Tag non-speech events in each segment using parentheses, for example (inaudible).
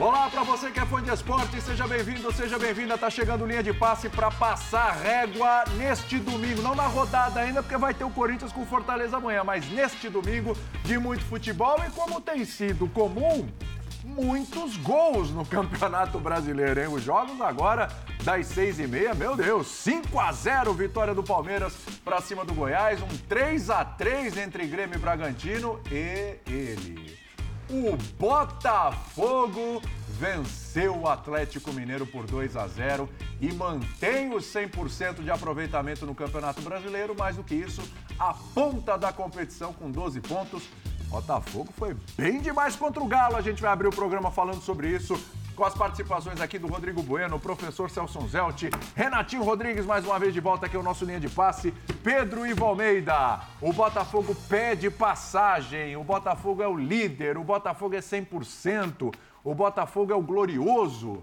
Olá para você que é fã de esporte, seja bem-vindo, seja bem-vinda. Tá chegando linha de passe para passar régua neste domingo, não na rodada ainda, porque vai ter o Corinthians com Fortaleza amanhã, mas neste domingo de muito futebol e como tem sido comum, muitos gols no Campeonato Brasileiro, hein? Os jogos agora das seis e meia, meu Deus, 5 a 0 vitória do Palmeiras para cima do Goiás, um 3 a 3 entre Grêmio e Bragantino e ele o Botafogo venceu o Atlético Mineiro por 2 a 0 e mantém os 100% de aproveitamento no Campeonato Brasileiro. Mais do que isso, a ponta da competição com 12 pontos. Botafogo foi bem demais contra o Galo. A gente vai abrir o programa falando sobre isso com as participações aqui do Rodrigo Bueno, professor Celso Zelt, Renatinho Rodrigues, mais uma vez de volta aqui ao nosso linha de passe, Pedro Ivo Almeida. O Botafogo pede passagem, o Botafogo é o líder, o Botafogo é 100%, o Botafogo é o glorioso.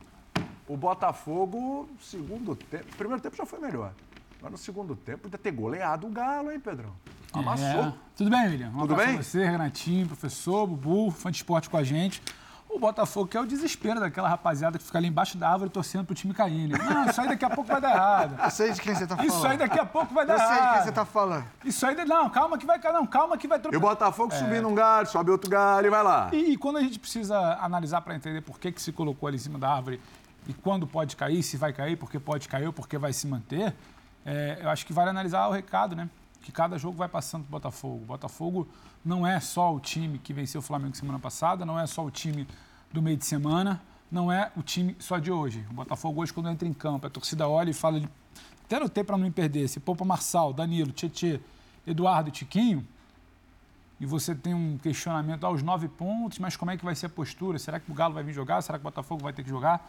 O Botafogo, segundo tempo, primeiro tempo já foi melhor. Mas no segundo tempo ainda ter goleado o Galo, hein, Pedrão? Amassou. É. Tudo bem, William? Um Tudo bem? você, Renatinho, professor, Bubu, fã de esporte com a gente o Botafogo, que é o desespero daquela rapaziada que fica ali embaixo da árvore torcendo pro time cair. Né? Não, isso aí daqui a pouco vai dar errado. Eu sei de quem você tá falando. Isso aí daqui a pouco vai dar errado. Eu sei de quem você tá falando. Isso aí, não, calma que vai, não, calma que vai trocar. E o Botafogo é. subindo um galho, sobe outro galho e vai lá. E, e quando a gente precisa analisar para entender por que, que se colocou ali em cima da árvore e quando pode cair, se vai cair, porque pode cair ou porque vai se manter, é, eu acho que vale analisar o recado, né? Que cada jogo vai passando pro Botafogo. O Botafogo não é só o time que venceu o Flamengo semana passada, não é só o time do meio de semana, não é o time só de hoje. O Botafogo hoje, quando entra em campo, a torcida olha e fala, até no tempo para não me perder, se poupa Marçal, Danilo, Tietê, Eduardo Tiquinho, e você tem um questionamento aos nove pontos, mas como é que vai ser a postura? Será que o Galo vai vir jogar? Será que o Botafogo vai ter que jogar?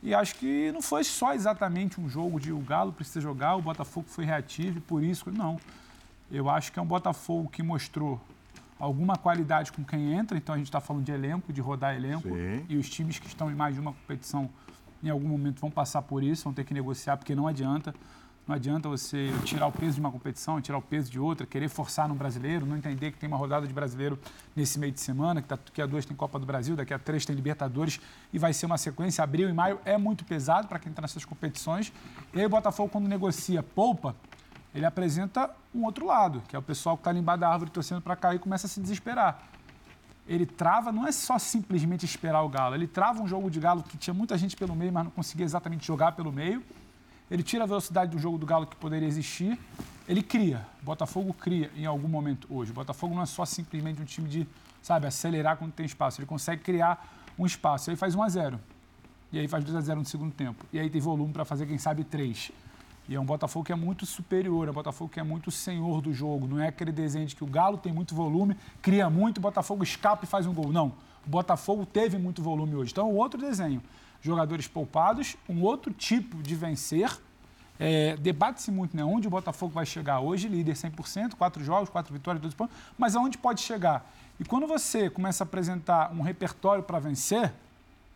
E acho que não foi só exatamente um jogo de o Galo precisa jogar, o Botafogo foi reativo e por isso, não. Eu acho que é um Botafogo que mostrou alguma qualidade com quem entra, então a gente está falando de elenco, de rodar elenco, Sim. e os times que estão em mais de uma competição, em algum momento vão passar por isso, vão ter que negociar, porque não adianta. Não adianta você tirar o peso de uma competição, tirar o peso de outra, querer forçar no brasileiro, não entender que tem uma rodada de brasileiro nesse meio de semana, que daqui a duas tem Copa do Brasil, daqui a três tem Libertadores e vai ser uma sequência. Abril e maio é muito pesado para quem está nessas competições. E aí o Botafogo, quando negocia poupa, ele apresenta um outro lado, que é o pessoal que está ali embaixo da árvore torcendo para cair e começa a se desesperar. Ele trava, não é só simplesmente esperar o Galo, ele trava um jogo de Galo que tinha muita gente pelo meio, mas não conseguia exatamente jogar pelo meio. Ele tira a velocidade do jogo do Galo que poderia existir. Ele cria. O Botafogo cria em algum momento hoje. O Botafogo não é só simplesmente um time de, sabe, acelerar quando tem espaço. Ele consegue criar um espaço. Aí faz 1 a 0 E aí faz 2 a 0 no segundo tempo. E aí tem volume para fazer, quem sabe, 3. E é um Botafogo que é muito superior, é um Botafogo que é muito senhor do jogo. Não é aquele desenho de que o Galo tem muito volume, cria muito, o Botafogo escapa e faz um gol. Não. O Botafogo teve muito volume hoje. Então, outro desenho. Jogadores poupados, um outro tipo de vencer. É, Debate-se muito né, onde o Botafogo vai chegar hoje, líder 100%, quatro jogos, quatro vitórias, dois pontos, mas aonde pode chegar? E quando você começa a apresentar um repertório para vencer,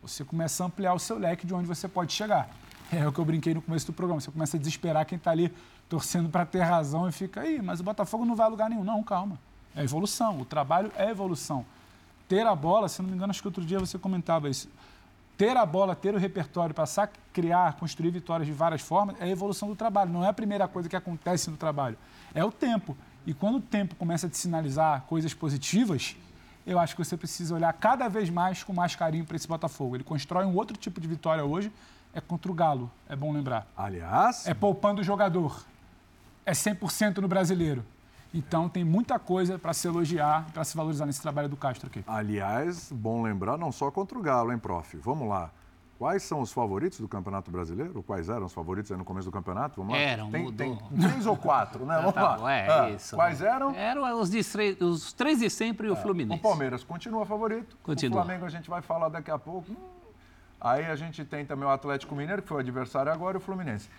você começa a ampliar o seu leque de onde você pode chegar. É o que eu brinquei no começo do programa. Você começa a desesperar quem está ali torcendo para ter razão e fica aí, mas o Botafogo não vai a lugar nenhum. Não, calma. É evolução. O trabalho é evolução. Ter a bola, se não me engano, acho que outro dia você comentava isso. Ter a bola, ter o repertório, passar a criar, construir vitórias de várias formas, é a evolução do trabalho. Não é a primeira coisa que acontece no trabalho. É o tempo. E quando o tempo começa a te sinalizar coisas positivas, eu acho que você precisa olhar cada vez mais com mais carinho para esse Botafogo. Ele constrói um outro tipo de vitória hoje, é contra o Galo, é bom lembrar. Aliás. É poupando o jogador. É 100% no brasileiro. Então tem muita coisa para se elogiar, para se valorizar nesse trabalho do Castro aqui. Aliás, bom lembrar, não só contra o Galo, hein, prof? Vamos lá. Quais são os favoritos do Campeonato Brasileiro? Quais eram os favoritos aí no começo do campeonato? Vamos lá. Eram, tem, mudou. Tem três ou quatro, né? (laughs) Vamos tá, lá. É, ah, isso. Quais eram? Eram os, de, os três de sempre e o é, Fluminense. O Palmeiras continua favorito. Continua. O Flamengo a gente vai falar daqui a pouco. Hum, Aí a gente tem também o Atlético Mineiro, que foi o adversário agora, e o Fluminense.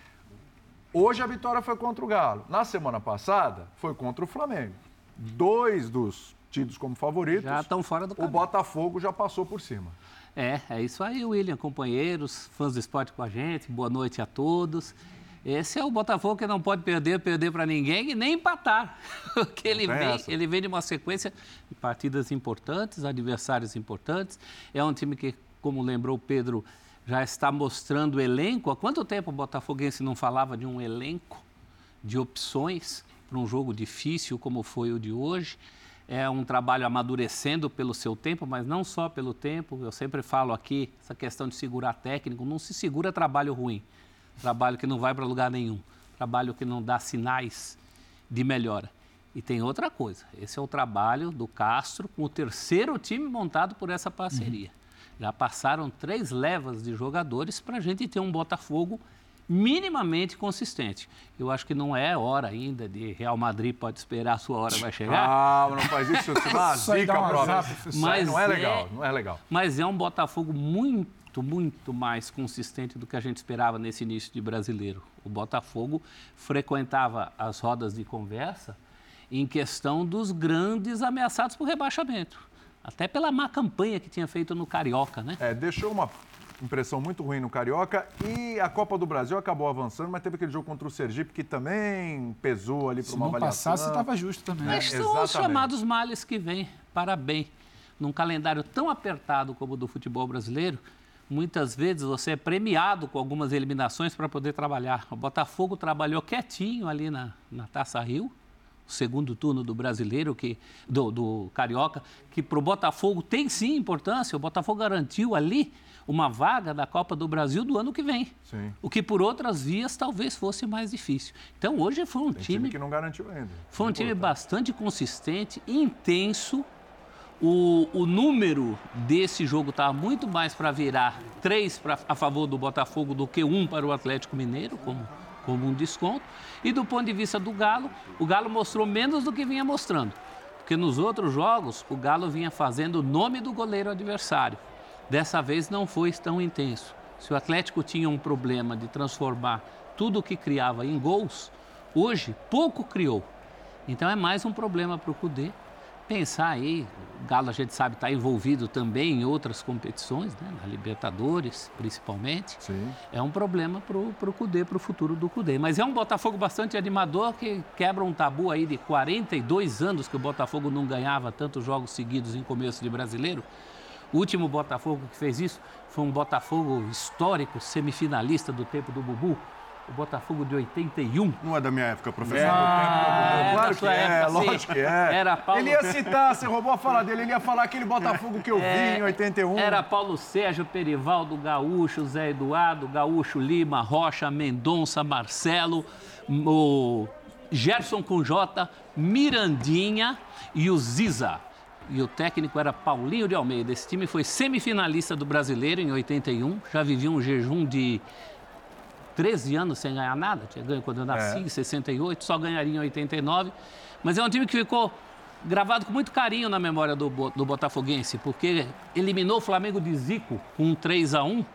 Hoje a vitória foi contra o Galo. Na semana passada, foi contra o Flamengo. Dois dos tidos como favoritos. Já estão fora do caminho. O Botafogo já passou por cima. É, é isso aí, William, companheiros, fãs do esporte com a gente. Boa noite a todos. Esse é o Botafogo que não pode perder, perder para ninguém e nem empatar. (laughs) Porque ele vem, ele vem de uma sequência de partidas importantes, adversários importantes. É um time que como lembrou Pedro, já está mostrando elenco. Há quanto tempo o Botafoguense não falava de um elenco, de opções para um jogo difícil como foi o de hoje? É um trabalho amadurecendo pelo seu tempo, mas não só pelo tempo. Eu sempre falo aqui, essa questão de segurar técnico, não se segura trabalho ruim, trabalho que não vai para lugar nenhum, trabalho que não dá sinais de melhora. E tem outra coisa, esse é o trabalho do Castro com o terceiro time montado por essa parceria. Uhum. Já passaram três levas de jogadores para a gente ter um Botafogo minimamente consistente. Eu acho que não é hora ainda de Real Madrid pode esperar a sua hora vai chegar. Ah, não faz isso, você dá zica Mas não é legal, não é legal. Mas é um Botafogo muito, muito mais consistente do que a gente esperava nesse início de brasileiro. O Botafogo frequentava as rodas de conversa em questão dos grandes ameaçados por rebaixamento. Até pela má campanha que tinha feito no Carioca, né? É, deixou uma impressão muito ruim no Carioca e a Copa do Brasil acabou avançando, mas teve aquele jogo contra o Sergipe que também pesou ali para uma avaliação. Se não passasse, estava justo também. Mas é, são os chamados males que vêm para bem. Num calendário tão apertado como o do futebol brasileiro, muitas vezes você é premiado com algumas eliminações para poder trabalhar. O Botafogo trabalhou quietinho ali na, na Taça Rio, segundo turno do brasileiro, que, do, do Carioca, que para o Botafogo tem sim importância. O Botafogo garantiu ali uma vaga da Copa do Brasil do ano que vem. Sim. O que por outras vias talvez fosse mais difícil. Então hoje foi um time, time, que não garantiu ainda. Foi um time bastante consistente, intenso. O, o número desse jogo estava muito mais para virar três pra, a favor do Botafogo do que um para o Atlético Mineiro, como como um desconto. E do ponto de vista do Galo, o Galo mostrou menos do que vinha mostrando. Porque nos outros jogos, o Galo vinha fazendo o nome do goleiro adversário. Dessa vez não foi tão intenso. Se o Atlético tinha um problema de transformar tudo o que criava em gols, hoje pouco criou. Então é mais um problema para o Cudê pensar aí, Galo a gente sabe está envolvido também em outras competições, né? na Libertadores principalmente. Sim. É um problema para o Cudê, para o futuro do Cudê. Mas é um Botafogo bastante animador que quebra um tabu aí de 42 anos que o Botafogo não ganhava tantos jogos seguidos em começo de brasileiro. O último Botafogo que fez isso foi um Botafogo histórico, semifinalista do tempo do Bubu, o Botafogo de 81. Não é da minha época, professor. É, é, claro que é, época, lógico que é. Era Paulo... Ele ia citar, você roubou a fala dele, ele ia falar aquele Botafogo que eu é, vi em 81. Era Paulo Sérgio, Perivaldo, Gaúcho, Zé Eduardo, Gaúcho, Lima, Rocha, Mendonça, Marcelo, o Gerson com J, Mirandinha e o Ziza. E o técnico era Paulinho de Almeida. Esse time foi semifinalista do Brasileiro em 81, já vivia um jejum de 13 anos sem ganhar nada, tinha ganho quando eu nasci, é. em 68, só ganharia em 89. Mas é um time que ficou gravado com muito carinho na memória do, do Botafoguense, porque eliminou o Flamengo de Zico com um 3 a 1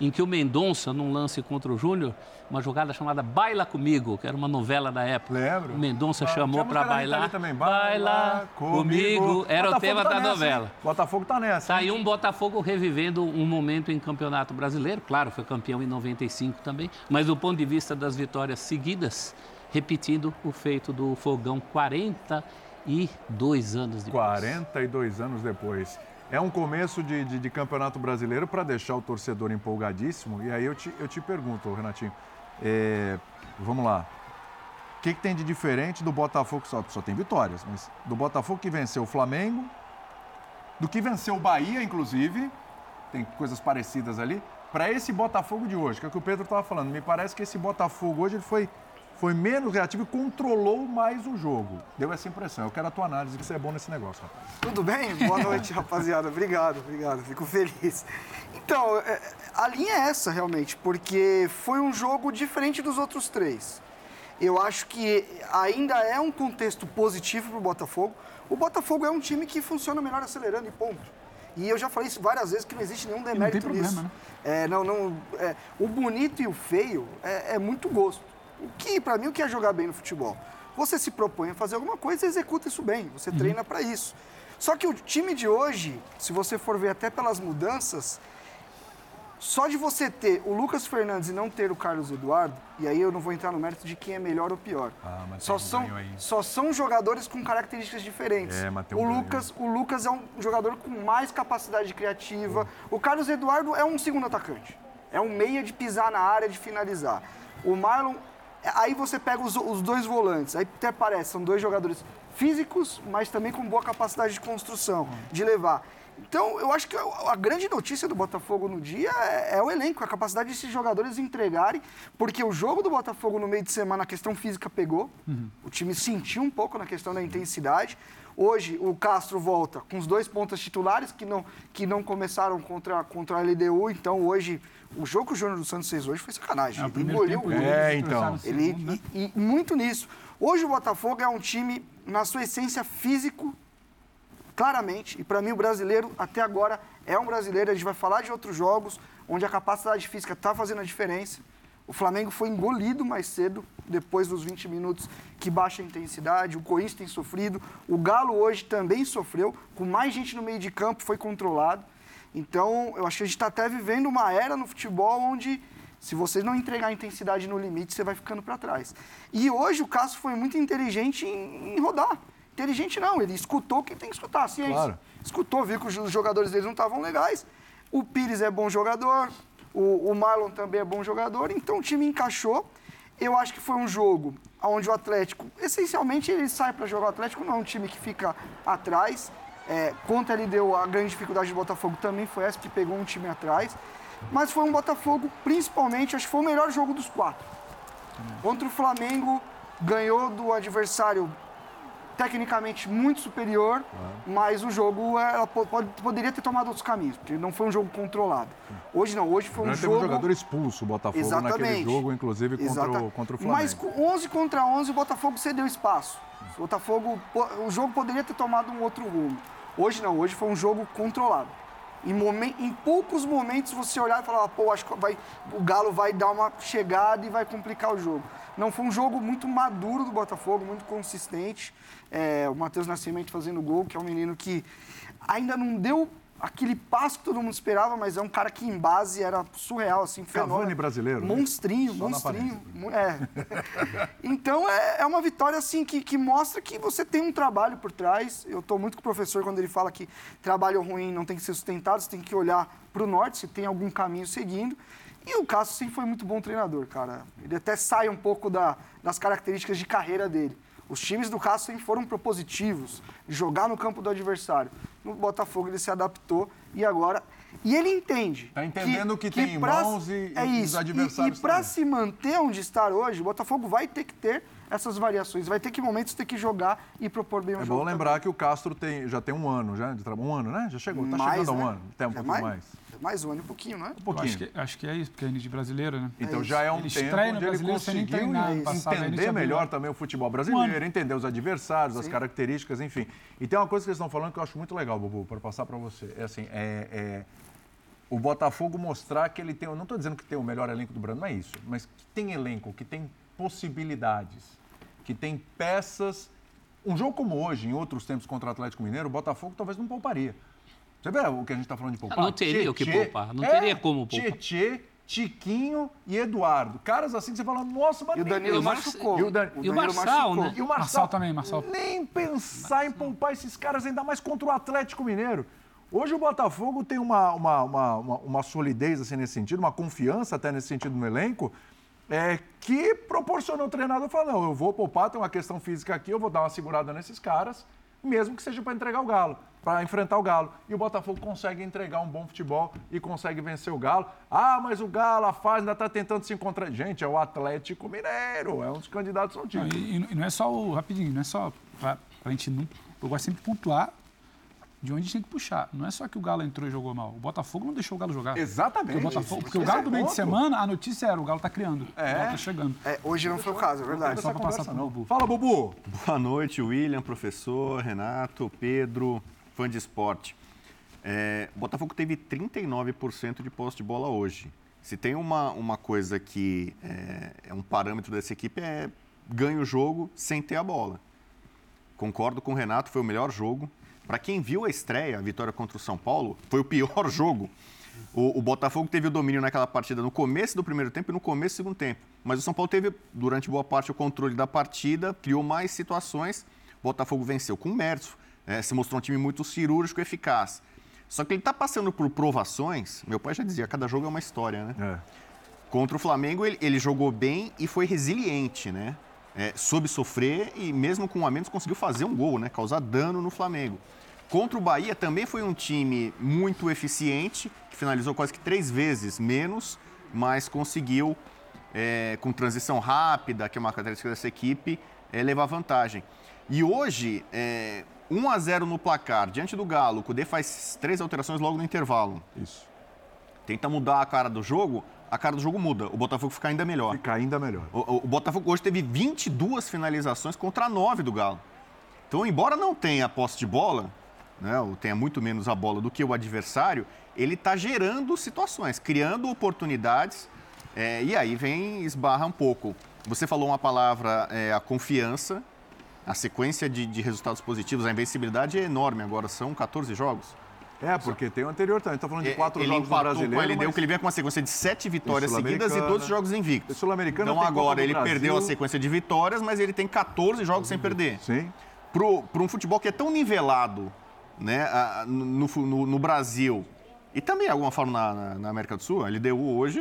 em que o Mendonça, num lance contra o Júnior, uma jogada chamada Baila Comigo, que era uma novela da época. Lembro. O Mendonça ah, chamou para bailar. Também. Baila, comigo. Era Botafogo o tema tá da nessa, novela. Hein? Botafogo tá nessa. Tá aí um Botafogo revivendo um momento em Campeonato Brasileiro. Claro, foi campeão em 95 também. Mas do ponto de vista das vitórias seguidas, repetindo o feito do Fogão 42 anos depois. 42 anos depois. É um começo de, de, de campeonato brasileiro para deixar o torcedor empolgadíssimo. E aí eu te, eu te pergunto, Renatinho, é, vamos lá. O que, que, tem de diferente do Botafogo, só, só tem vitórias, mas do Botafogo que venceu o Flamengo, do que venceu o Bahia, inclusive, tem coisas parecidas ali, para esse Botafogo de hoje, que é o que o Pedro estava falando. Me parece que esse Botafogo hoje ele foi foi menos reativo e controlou mais o jogo. Deu essa impressão. Eu quero a tua análise, que você é bom nesse negócio, rapaz. Tudo bem? Boa noite, (laughs) rapaziada. Obrigado, obrigado. Fico feliz. Então, é, a linha é essa, realmente, porque foi um jogo diferente dos outros três. Eu acho que ainda é um contexto positivo para o Botafogo. O Botafogo é um time que funciona melhor acelerando e ponto. E eu já falei isso várias vezes que não existe nenhum demérito não tem problema, nisso. Né? É, não, não, é, o bonito e o feio é, é muito gosto. O que, para mim, o que é jogar bem no futebol? Você se propõe a fazer alguma coisa e executa isso bem. Você uhum. treina para isso. Só que o time de hoje, se você for ver até pelas mudanças, Só de você ter o Lucas Fernandes e não ter o Carlos Eduardo, e aí eu não vou entrar no mérito de quem é melhor ou pior. Ah, mas só, um são, só são jogadores com características diferentes. É, mas um o, ganho. Lucas, o Lucas é um jogador com mais capacidade criativa. O Carlos Eduardo é um segundo atacante. É um meia de pisar na área, de finalizar. O Marlon, aí você pega os, os dois volantes, aí até parece, são dois jogadores físicos, mas também com boa capacidade de construção, de levar. Então, eu acho que a grande notícia do Botafogo no dia é, é o elenco, a capacidade desses jogadores entregarem, porque o jogo do Botafogo no meio de semana, a questão física pegou, o time sentiu um pouco na questão da intensidade. Hoje, o Castro volta com os dois pontas titulares que não, que não começaram contra, contra a LDU, então hoje, o jogo que o Júnior dos Santos fez hoje foi sacanagem. É, Ele engoliu tempo, o jogo. É, então. Ele, né? e, e muito nisso. Hoje o Botafogo é um time, na sua essência físico, claramente, e para mim o brasileiro, até agora, é um brasileiro. A gente vai falar de outros jogos onde a capacidade física está fazendo a diferença. O Flamengo foi engolido mais cedo, depois dos 20 minutos que baixa a intensidade. O Corinthians tem sofrido. O Galo hoje também sofreu, com mais gente no meio de campo, foi controlado. Então, eu acho que a gente está até vivendo uma era no futebol onde, se você não entregar a intensidade no limite, você vai ficando para trás. E hoje o Cássio foi muito inteligente em, em rodar. Inteligente não, ele escutou quem tem que escutar, a ciência. Claro. Escutou, viu que os jogadores deles não estavam legais. O Pires é bom jogador, o, o Marlon também é bom jogador, então o time encaixou. Eu acho que foi um jogo onde o Atlético, essencialmente, ele sai para jogar o Atlético, não é um time que fica atrás. É, contra ele deu a grande dificuldade do Botafogo também foi essa, que pegou um time atrás. Mas foi um Botafogo, principalmente, acho que foi o melhor jogo dos quatro. Contra o Flamengo, ganhou do adversário tecnicamente muito superior, mas o jogo é, ela po- pode- poderia ter tomado outros caminhos, porque não foi um jogo controlado. Hoje não, hoje foi um Grande jogo... teve um jogador expulso, o Botafogo, naquele jogo, inclusive contra o, contra o Flamengo. Mas com 11 contra 11, o Botafogo cedeu espaço. O Botafogo, o jogo poderia ter tomado um outro rumo. Hoje não, hoje foi um jogo controlado. Em, momen- em poucos momentos você olhar e falar, pô, acho que vai, o Galo vai dar uma chegada e vai complicar o jogo. Não, foi um jogo muito maduro do Botafogo, muito consistente. É, o Matheus Nascimento fazendo gol, que é um menino que ainda não deu aquele passo que todo mundo esperava, mas é um cara que em base era surreal, assim, Cavani fenômeno. brasileiro, né? Monstrinho, na monstrinho. É. (laughs) então é, é uma vitória assim que, que mostra que você tem um trabalho por trás. Eu estou muito com o professor quando ele fala que trabalho ruim não tem que ser sustentado, você tem que olhar para o norte, se tem algum caminho seguindo. E o Cássio sempre foi muito bom treinador, cara. Ele até sai um pouco da- das características de carreira dele. Os times do sempre foram propositivos, jogar no campo do adversário. No Botafogo ele se adaptou e agora. E ele entende. Tá entendendo que tem pra- irmãos e- é e os isso. adversários E, para também. se manter onde está hoje, o Botafogo vai ter que ter essas variações. Vai ter que, momentos, ter que jogar e propor bem o É jogo. bom lembrar que o Castro tem, já tem um ano, já, de trabalho. Um ano, né? Já chegou, tá Mais, chegando a um né? ano. Tem um É pouquinho mais. Mais um ano e pouquinho, não é? Um pouquinho. acho que, acho que é isso, porque é de brasileiro, né? Então É já é um Ele tempo onde ele conseguiu treinar, entender melhor também o futebol Um brasileiro, ano. entender os adversários, as características, enfim. E tem uma coisa que eles estão falando que eu acho muito legal, Bubu, para passar para você. É assim, é, é o Botafogo mostrar que ele tem, eu não estou dizendo que tem o melhor elenco do Brasil, não é isso, mas que tem elenco, que tem possibilidades, que tem peças. Um jogo como hoje, em outros tempos contra o Atlético Mineiro, o Botafogo talvez não pouparia. Você vê o que a gente está falando de poupar? não teria o que poupar, não teria como poupar. Tietê, Tiquinho e Eduardo. Caras assim que você fala, nossa, mas E o Danilo E o machucou. e o Dan- e o Marçal, machucou. né? E o Marçal, Marçal também, Marçal. Nem pensar em poupar esses caras, ainda mais contra o Atlético Mineiro. Hoje o Botafogo tem uma, uma, uma, uma, uma solidez assim, nesse sentido, uma confiança até nesse sentido no elenco, é, que proporcionou o treinador falar, não, eu vou poupar, tem uma questão física aqui, eu vou dar uma segurada nesses caras, mesmo que seja para entregar o Galo, para enfrentar o Galo. E o Botafogo consegue entregar um bom futebol e consegue vencer o Galo. Ah, mas o Galo, a fase ainda está tentando se encontrar. Gente, é o Atlético Mineiro, é um dos candidatos ao título. e, e não é só o. Rapidinho, não é só. Pra, pra gente não. Eu gosto sempre de pontuar de onde a gente tem que puxar. Não é só que o Galo entrou e jogou mal. O Botafogo não deixou o Galo jogar. Exatamente. Porque o, Botafogo, porque o Esse Galo é do meio de semana, a notícia era: o Galo tá criando. O Galo tá chegando. É, hoje não foi o caso, é verdade. Só pra passar pro não. Bubu. Fala, Bubu. Boa noite, William, professor, Renato, Pedro, fã de esporte. É, Botafogo teve 39% de posse de bola hoje. Se tem uma, uma coisa que é, é um parâmetro dessa equipe é ganha o jogo sem ter a bola. Concordo com o Renato, foi o melhor jogo. Para quem viu a estreia, a vitória contra o São Paulo, foi o pior (laughs) jogo. O, o, Botafogo teve o domínio naquela partida no começo do primeiro tempo e no começo do segundo tempo. Mas o São Paulo teve, durante boa parte, o controle da partida, criou mais situações. O Botafogo venceu com mérito, é, se mostrou um time muito cirúrgico e eficaz. Só que ele está passando por provações. Meu pai já dizia: cada jogo é uma história, né? É. Contra o Flamengo, ele, ele, jogou bem e foi resiliente, né? É, soube sofrer e, mesmo com um a menos, conseguiu fazer um gol, né? Causar dano no Flamengo. Contra o Bahia também foi um time muito eficiente, que finalizou quase que três vezes menos, mas conseguiu, é, com transição rápida, que é uma característica dessa equipe, é, levar vantagem. E hoje, é, 1 a 0 no placar, diante do Galo, o Cudê faz três alterações logo no intervalo. Isso. Tenta mudar a cara do jogo, a cara do jogo muda. O Botafogo fica ainda melhor. Fica ainda melhor. O, o, o Botafogo hoje teve 22 finalizações contra 9 do Galo. Então, embora não tenha posse de bola, né, ou tenha muito menos a bola do que o adversário, ele está gerando situações, criando oportunidades, é, e aí vem, esbarra um pouco. Você falou uma palavra, é, a confiança, a sequência de, de, resultados positivos, a invencibilidade é enorme agora, são 14 jogos. É, porque tem o anterior também. Está falando de é, quatro ele jogos no brasileiro. Ele deu que ele vem com uma sequência de sete vitórias seguidas e todos os jogos invictos. Sul-Americano Então agora ele Brasil. perdeu a sequência de vitórias, mas ele tem 14 jogos sem perder. Sim. Para um futebol que é tão nivelado né, no, no, no Brasil e também, de alguma forma, na, na, América do Sul, a LDU hoje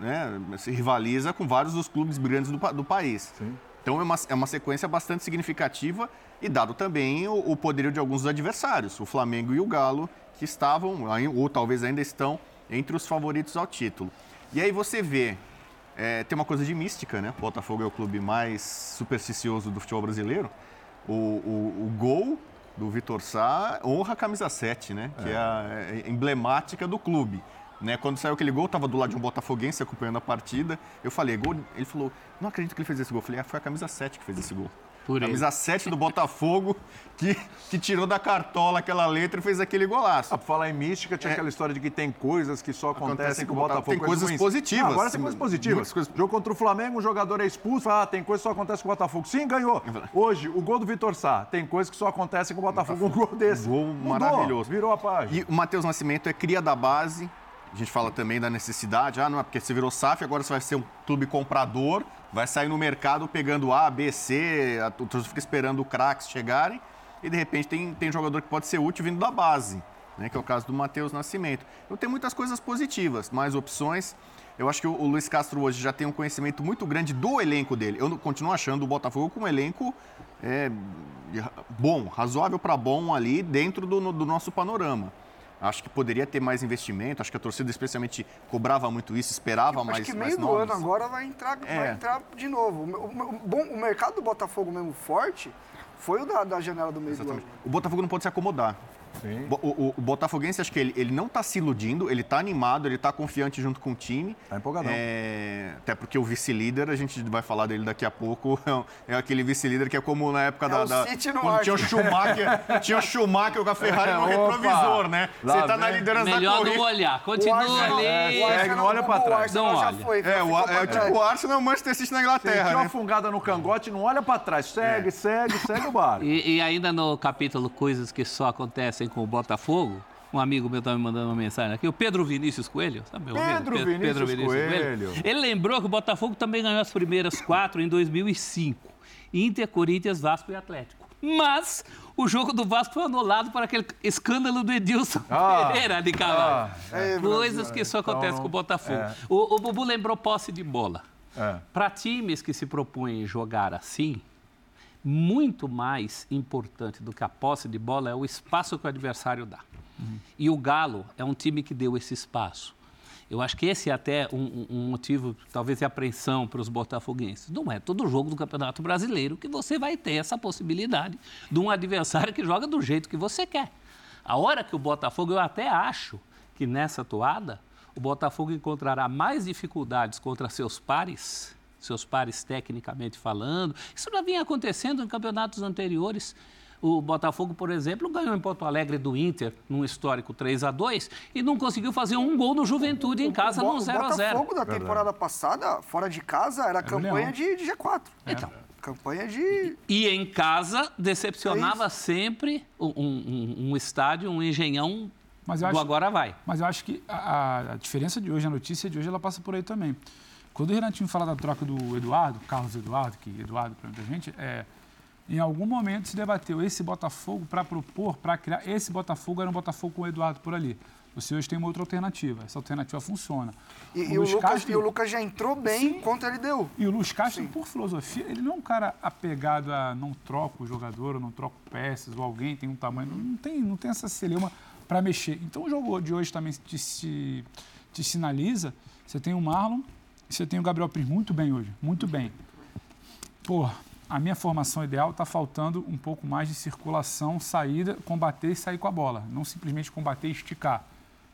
né, se rivaliza com vários dos clubes grandes do, do país. Sim. Então é uma, é uma sequência bastante significativa e dado também o, o poderio de alguns adversários, o Flamengo e o Galo, que estavam, ou talvez ainda estão, entre os favoritos ao título. E aí você vê, é, tem uma coisa de mística, né? O Botafogo é o clube mais supersticioso do futebol brasileiro. O, o, o gol do Vitor Sá honra a camisa 7, né? Que é, é a é emblemática do clube. Né? Quando saiu aquele gol, estava do lado de um botafoguense acompanhando a partida. Eu falei, gol. Ele falou, não acredito que ele fez esse gol. Eu falei, ah, foi a camisa 7 que fez esse gol. Por camisa ele. 7 do Botafogo, (laughs) que, que tirou da cartola aquela letra e fez aquele golaço. Ah, pra falar em mística, tinha é. aquela história de que tem coisas que só acontecem, acontecem com o Botafogo. Tem coisas, coisas positivas. Ah, agora tem coisas positivas. Coisas... Jogo contra o Flamengo, um jogador é expulso, ah, tem coisa que só acontece com o Botafogo. Sim, ganhou. Hoje, o gol do Vitor Sá, tem coisas que só acontecem com o Botafogo. Um gol desse. Um gol Mudou, maravilhoso. Virou a página. E o Matheus Nascimento é cria da base, a gente fala também da necessidade, ah, não é porque você virou SAF, agora você vai ser um clube comprador, vai sair no mercado pegando A, B, C, a torcida fica esperando craques chegarem e de repente tem, tem jogador que pode ser útil vindo da base, né, que é o caso do Matheus Nascimento. Então tem muitas coisas positivas, mais opções. Eu acho que o, o Luiz Castro hoje já tem um conhecimento muito grande do elenco dele. Eu continuo achando o Botafogo com um elenco é, bom, razoável para bom ali dentro do, do nosso panorama. Acho que poderia ter mais investimento. Acho que a torcida, especialmente, cobrava muito isso, esperava acho mais. Acho que meio do ano agora vai entrar, é. vai entrar de novo. O, o, o mercado do Botafogo mesmo forte foi o da, da janela do meio Exatamente. do ano. O Botafogo não pode se acomodar. O, o, o, Botafoguense, acho que ele, ele não está se iludindo, ele está animado, ele está confiante junto com o time. Está empolgadão. É, até porque o vice-líder, a gente vai falar dele daqui a pouco, (laughs) é, é aquele vice-líder que é como na época é da. da quando tinha o Schumacher, tinha o Schumacher com a Ferrari no retrovisor, né? Você está na liderança Melhor da corrida. Melhor não olhar, continua ali. É, não olha para trás. Não olha. Foi, é, o, é tipo o Arsenal e o Manchester City na Inglaterra. Tinha uma né? fungada no cangote, não olha para trás. Segue, segue, segue o bar. E, e ainda no capítulo Coisas que só acontecem com o Botafogo, um amigo meu estava me mandando uma mensagem aqui, o Pedro Vinícius Coelho, sabe meu Pedro, Pedro, Vinícius, Pedro Vinícius Coelho. Coelho. Ele lembrou que o Botafogo também ganhou as primeiras quatro em 2005. Inter, Corinthians, Vasco e Atlético. Mas o jogo do Vasco foi anulado por aquele escândalo do Edilson ah, Pereira de Cavalho. Ah, é, Coisas que só acontecem então, com o Botafogo. É. O, o Bubu lembrou posse de bola. É. Para times que se propõem jogar assim, muito mais importante do que a posse de bola é o espaço que o adversário dá. Uhum. E o Galo é um time que deu esse espaço. Eu acho que esse é até um, um motivo, talvez, de apreensão para os botafoguenses. Não é todo jogo do Campeonato Brasileiro que você vai ter essa possibilidade de um adversário que joga do jeito que você quer. A hora que o Botafogo, eu até acho que nessa toada, o Botafogo encontrará mais dificuldades contra seus pares, seus pares tecnicamente falando. Isso já vinha acontecendo em campeonatos anteriores. O Botafogo, por exemplo, ganhou em Porto Alegre do Inter, num histórico 3 a 2 e não conseguiu fazer um gol no Juventude em casa, no 0 a 0 O Botafogo da temporada passada, fora de casa, era, era campanha de, de, G4. É. Então. Campanha de. E em casa, decepcionava é sempre um, um, um estádio, um engenhão Mas eu do acho, agora vai. mas eu acho que a, a diferença de hoje, a notícia de hoje, ela passa por aí também. Quando o Renatinho fala da troca do Eduardo, Carlos Eduardo, que Eduardo para muita gente, é, em algum momento se debateu esse Botafogo para propor, para criar. Esse Botafogo era um Botafogo com o Eduardo por ali. Você hoje tem uma outra alternativa. Essa alternativa funciona. E, e o Luiz Lucas, Castro- e o Lucas já entrou bem contra ele deu. e o Luiz Castro, Sim. por filosofia, ele não é um cara apegado a não troco o jogador, ou não troco peças, ou alguém tem um tamanho. Não tem, não tem essa celeuma para mexer. Então o jogo de hoje também te, te, te sinaliza. Você tem o Marlon e você tem o Gabriel Pires muito bem hoje, muito bem. Pô, a minha formação ideal está faltando um pouco mais de circulação, saída, combater e sair com a bola. Não simplesmente combater e esticar.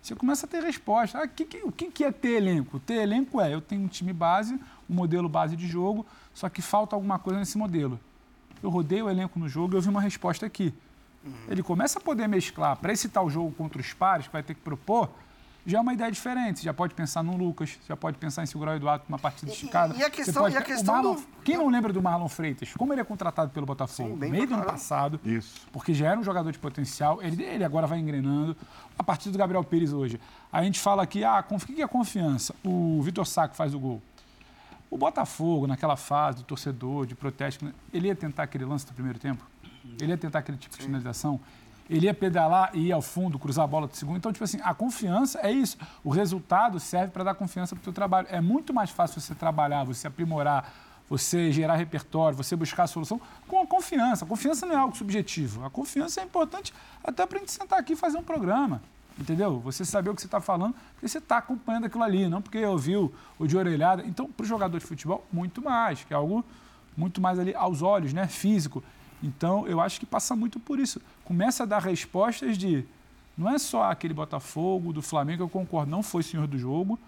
Você começa a ter resposta. Ah, que, que, o que, que é ter elenco? Ter elenco é, eu tenho um time base, um modelo base de jogo, só que falta alguma coisa nesse modelo. Eu rodei o elenco no jogo e eu vi uma resposta aqui. Ele começa a poder mesclar. Para esse tal jogo contra os pares, que vai ter que propor, já é uma ideia diferente. Você já pode pensar no Lucas, já pode pensar em segurar o Eduardo com uma partida E- esticada. e a Você questão- pode e a questão Marlon- do- Quem não lembra do Marlon Freitas? Como ele é contratado pelo Botafogo? Sim, meio do ano passado. Isso. Porque já era um jogador de potencial. Ele, ele agora vai engrenando. A partir do Gabriel Pires hoje. A gente fala aqui, ah, conf- o que é confiança? O Vitor que faz o gol. O Botafogo, naquela fase do torcedor, de protesto, ele ia tentar aquele lance do primeiro tempo? Ele ia tentar aquele tipo de finalização? Ele ia pedalar e ir ao fundo, cruzar a bola do segundo? Então, tipo assim, a confiança é isso. O resultado serve para dar confiança para o teu trabalho. É muito mais fácil você trabalhar, você aprimorar, você gerar repertório, você buscar a solução com a confiança. A confiança não é algo subjetivo. A confiança é importante até para a gente sentar aqui e fazer um programa. Entendeu? Você saber o que você está falando, porque você está acompanhando aquilo ali, não porque ouviu o de orelhada. Então, para o jogador de futebol, muito mais, que é algo muito mais ali aos olhos, né? Físico. Então, eu acho que passa muito por isso. Começa a dar respostas de. Não é só aquele Botafogo do Flamengo, eu concordo, não foi senhor do jogo,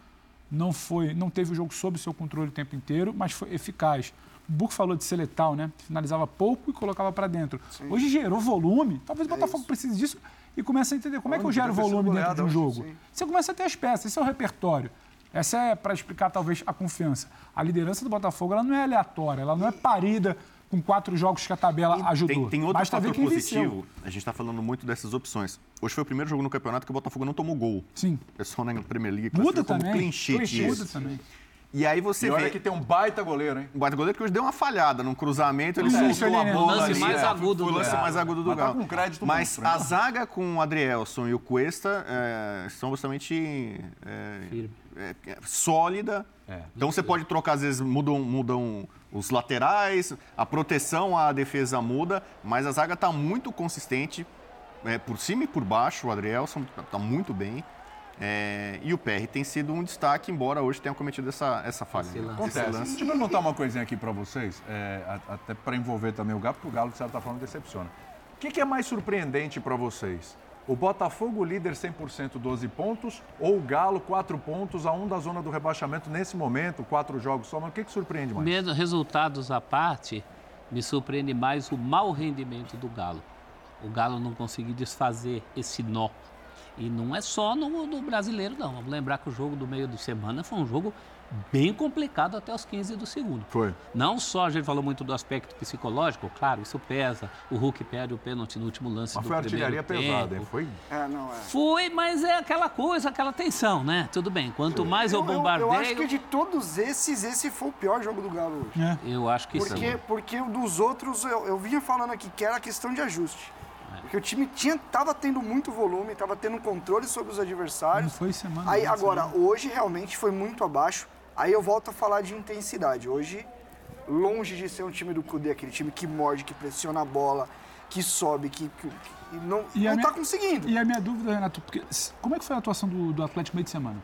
não foi, não teve o jogo sob seu controle o tempo inteiro, mas foi eficaz. O Burco falou de ser letal, né? Finalizava pouco e colocava para dentro. Hoje gerou volume. Talvez o Botafogo precise disso e comece a entender como é que eu Onde gero volume dentro de um jogo. sim. Você começa a ter as peças, esse é o repertório. Essa é para explicar talvez a confiança. A liderança do Botafogo ela não é aleatória, ela não é parida com quatro jogos que a tabela ajudou. Tem, tem outro Basta fator positivo. venceu. A gente está falando muito dessas opções. Hoje foi o primeiro jogo no campeonato que o Botafogo não tomou gol. Sim. O pessoal na Premier League Muda também. clean sheet. Clean sheet. isso. Muda também. E aí você E olha vê... que tem um baita goleiro, hein? O guarda goleiro que hoje deu uma falhada num cruzamento, ele Isso, soltou a é. bola O lance ali, mais é. agudo Foi o do lance Galo. mais agudo do Mas tá Galo. com crédito Mas monstro, hein? a zaga com o Adrielson e o Cuesta é, são bastante é, Firme. é, é. Então você pode trocar, às vezes mudam, mudam os laterais, a proteção, a defesa muda, mas a zaga está muito consistente, é, por cima e por baixo. O Adrielson está muito bem. É, e o PR tem sido um destaque, embora hoje tenha cometido essa, essa falha. Esse né? Esse lance. Deixa eu perguntar uma coisinha aqui pra vocês, é, até pra envolver também o Galo, porque o Galo, de certa forma, decepciona. O que, que é mais surpreendente pra vocês? O Botafogo líder 100%, 12 pontos, ou o Galo 4 pontos, a um da zona do rebaixamento nesse momento, quatro jogos só, mas o que, que surpreende mais? Mesmo resultados à parte, me surpreende mais o mau rendimento do Galo. O Galo não conseguir desfazer esse nó. E não é só no, no brasileiro, não. Vamos lembrar que o jogo do meio de semana foi um jogo bem complicado até os 15 do segundo. Foi. Não só a gente falou muito do aspecto psicológico, claro, isso pesa. O Hulk perde o pênalti no último lance Mas do foi primeiro artilharia tempo. pesada, hein? Foi. É, não, é. Foi, mas é aquela coisa, aquela tensão, né? Tudo bem, quanto mais eu, Eu, eu, bombardeio, eu acho que de todos esses, esse foi o pior jogo do Galo hoje. É. eu acho que sim. Porque, porque o dos outros, eu, eu vinha falando aqui que era questão de ajuste. Porque o time tinha, tava tendo muito volume, tava tendo controle sobre os Não adversários. foi semana. Aí né? agora, hoje realmente foi muito abaixo. Aí eu volto a falar de intensidade. Hoje, longe de ser um time do Cudê, aquele time que morde, que pressiona a bola, que sobe, que, que- que não, E não minha- tá conseguindo. E a minha dúvida, Renato, porque, como é que foi a atuação do, do Atlético meio de semana?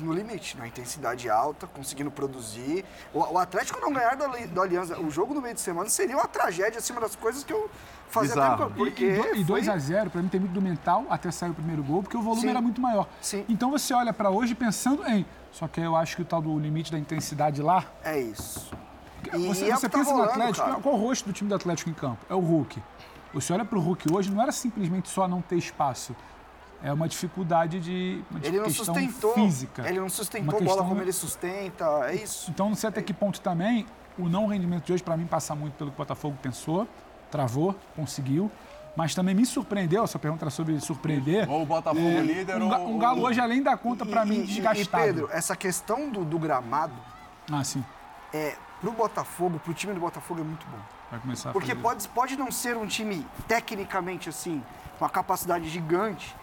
no limite, na intensidade alta, conseguindo produzir. O, o Atlético não ganhar da, do Aliança, o jogo no meio de semana seria uma tragédia acima das coisas que eu Bizarro. tempo. Porque e, do- e 2 foi- a 0 para mim tem muito do mental até sair o primeiro gol, porque o volume Sim. era muito maior. Sim. Então você olha para hoje pensando em. Só que eu acho que o tal do limite da intensidade lá. É isso. E, você é o você que tá pensa no rolando, Atlético, cara. qual o rosto do time do Atlético em campo? É o Hulk. Você olha para o Hulk hoje, não era simplesmente só não ter espaço. É uma dificuldade de. Uma Ele não questão sustentou. física. Ele não sustentou a bola como ele sustenta. É isso. Então, não sei até que ponto também o não rendimento de hoje, para mim, passa muito pelo que o Botafogo pensou, travou, conseguiu. Mas também me surpreendeu, essa pergunta era sobre surpreender. Ou o Botafogo É, líder um, ou... um Galo hoje, além da conta, para mim, desgastado. E Pedro, essa questão do, do gramado, Ah, sim. é, pro Botafogo, pro time do Botafogo é muito bom. Vai começar a Porque fazer. pode, pode não ser um time tecnicamente assim, com a capacidade gigante,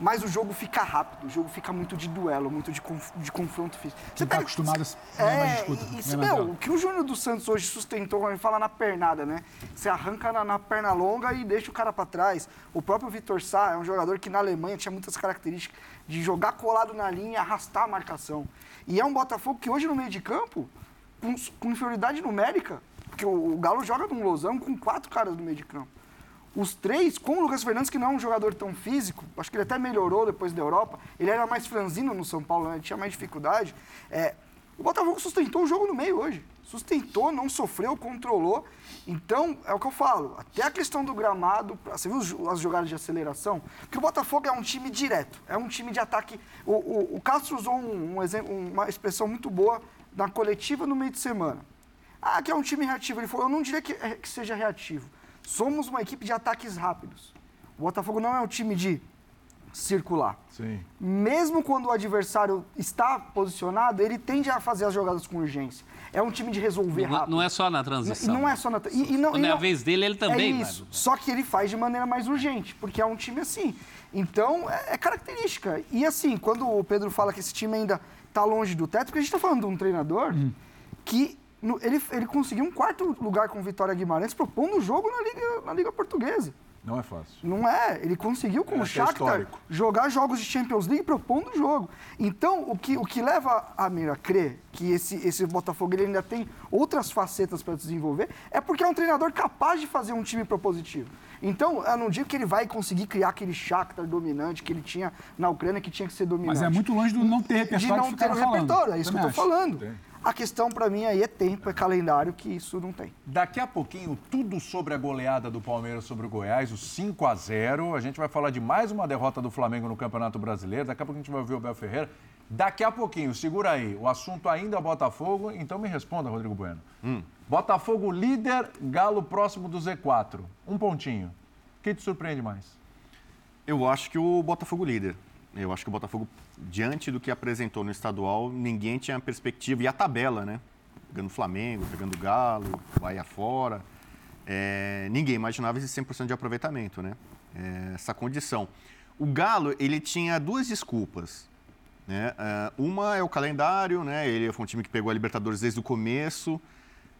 mas o jogo fica rápido, o jogo fica muito de duelo, muito de, conf- de confronto físico. Quem tá acostumado a ganhar mais É, disputa, isso, mais meu, o que o Júnior dos Santos hoje sustentou, quando ele fala na pernada, né? Você arranca na, na perna longa e deixa o cara pra trás. O próprio Vitor Sá é um jogador que na Alemanha tinha muitas características de jogar colado na linha e arrastar a marcação. E é um Botafogo que hoje no meio de campo, com, com inferioridade numérica, porque o, o Galo joga num losão com quatro caras no meio de campo. Os três, com o Lucas Fernandes, que não é um jogador tão físico, acho que ele até melhorou depois da Europa, ele era mais franzino no São Paulo, né? tinha mais dificuldade. É, o Botafogo sustentou o jogo no meio hoje. Sustentou, não sofreu, controlou. Então, é o que eu falo, até a questão do gramado, você viu as jogadas de aceleração? Porque o Botafogo é um time direto, é um time de ataque. O, o- o Castro usou um, um exemplo, uma expressão muito boa na coletiva no meio de semana. Ah, que é um time reativo. Ele falou, eu não diria que, é- que seja reativo. Somos uma equipe de ataques rápidos. O Botafogo não é um time de circular. Sim. Mesmo quando o adversário está posicionado, ele tende a fazer as jogadas com urgência. É um time de resolver Não, rápido. não é só na transição. não é só na... E, e não, Quando e é a não- vez dele, ele também É isso. Só que ele faz de maneira mais urgente, porque é um time assim. Então, é, é característica. E assim, quando o Pedro fala que esse time ainda está longe do teto, porque a gente está falando de um treinador que no- ele, ele conseguiu um quarto lugar com o Vitória Guimarães propondo o jogo na Liga, na Liga Portuguesa. Não é fácil. Não é. Ele conseguiu com É, o é Shakhtar jogar jogos de Champions League propondo o jogo. Então, o que, o que leva a mim a crer que esse, esse Botafogo ele ainda tem outras facetas para desenvolver é porque é um treinador capaz de fazer um time propositivo. Então, eu não digo que ele vai conseguir criar aquele Shakhtar dominante que ele tinha na Ucrânia, que tinha que ser dominante. Mas é muito longe do não ter de repertório não que ter o repertório. É isso que eu Também estou falando. Tem. A questão para mim aí é tempo, é calendário, que isso não tem. Daqui a pouquinho, tudo sobre a goleada do Palmeiras sobre o Goiás, o 5 a 0 A gente vai falar de mais uma derrota do Flamengo no Campeonato Brasileiro. Daqui a pouco a gente vai ouvir o Bel Ferreira. Daqui a pouquinho, segura aí. O assunto ainda é Botafogo, então me responda, Rodrigo Bueno. Botafogo líder, Galo próximo do Z4. Um pontinho. O que te surpreende mais? Eu acho que o Botafogo líder. Eu acho que o Botafogo, diante do que apresentou no estadual, ninguém tinha perspectiva. E a tabela, né? Pegando o Flamengo, pegando o Galo, Bahia fora. É, ninguém imaginava esse 100% de aproveitamento, né? É, essa condição. O Galo, ele tinha duas desculpas. Né? É, uma é o calendário, né? Ele foi um time que pegou a Libertadores desde o começo.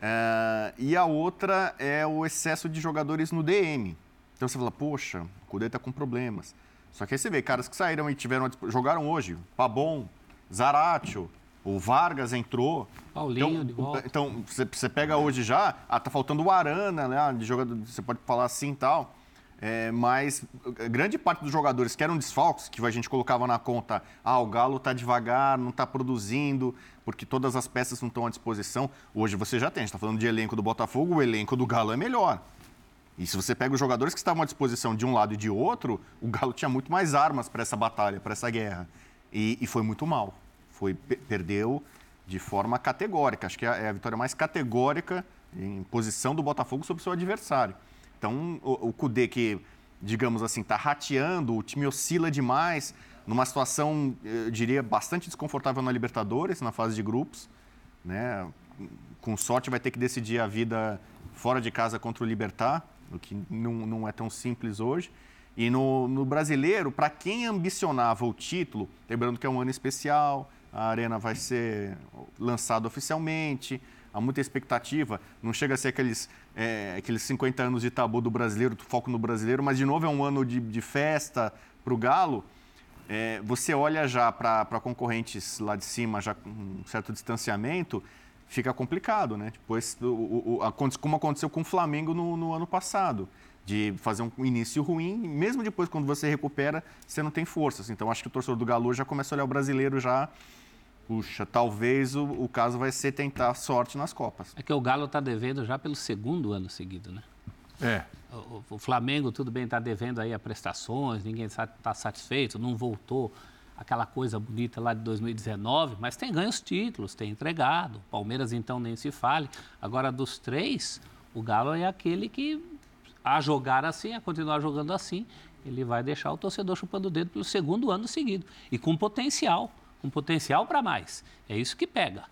É, e a outra é o excesso de jogadores no DM. Então você fala, poxa, o Cudê tá com problemas. Só que aí você vê, caras que saíram e tiveram, jogaram hoje, Pabon, Zaratio, o Vargas entrou. Paulinho então, de volta. Então, você, pega hoje já, ah, tá faltando o Arana, né? De jogador, você pode falar assim e tal. É, mas eh, grande parte dos jogadores que eram desfalques, que a gente colocava na conta, ah, o Galo tá devagar, não tá produzindo, porque todas as peças não estão à disposição. Hoje você já tem, a gente tá falando de elenco do Botafogo, o elenco do Galo é melhor. E se você pega os jogadores que estavam à disposição de um lado e de outro, o Galo tinha muito mais armas para essa batalha, para essa guerra. E, e foi muito mal. Foi, pe- perdeu de forma categórica. Acho que é a- é a vitória mais categórica em posição do Botafogo sobre o seu adversário. Então, o, o Cudê, que, digamos assim, está rateando, o time oscila demais, numa situação, eu diria, bastante desconfortável na Libertadores, na fase de grupos. Né? Com sorte, vai ter que decidir a vida fora de casa contra o Libertar, que não, não é tão simples hoje. E no, no brasileiro, para quem ambicionava o título, lembrando que é um ano especial, a Arena vai ser lançada oficialmente, há muita expectativa. Não chega a ser aqueles, é, aqueles 50 anos de tabu do brasileiro, do foco no brasileiro, mas de novo é um ano de, de festa para o Galo. É, você olha já para concorrentes lá de cima, já com um certo distanciamento, fica complicado, né? Depois, o, o, o- como aconteceu com o Flamengo no, no ano passado, de fazer um início ruim, mesmo depois, quando você recupera, você não tem forças. Então, acho que o torcedor do Galo já começa a olhar o brasileiro já. Puxa, talvez o, o caso vai ser tentar sorte nas Copas. É que o Galo está devendo já pelo segundo ano seguido, né? É. O, o Flamengo, tudo bem, está devendo aí a prestações, ninguém está satisfeito, não voltou aquela coisa bonita lá de 2019, mas tem ganho os títulos, tem entregado. Palmeiras, então, nem se fale. Agora, dos três, o Galo é aquele que a jogar assim, a continuar jogando assim, ele vai deixar o torcedor chupando o dedo pelo segundo ano seguido. E com potencial, com potencial para mais. É isso que pega.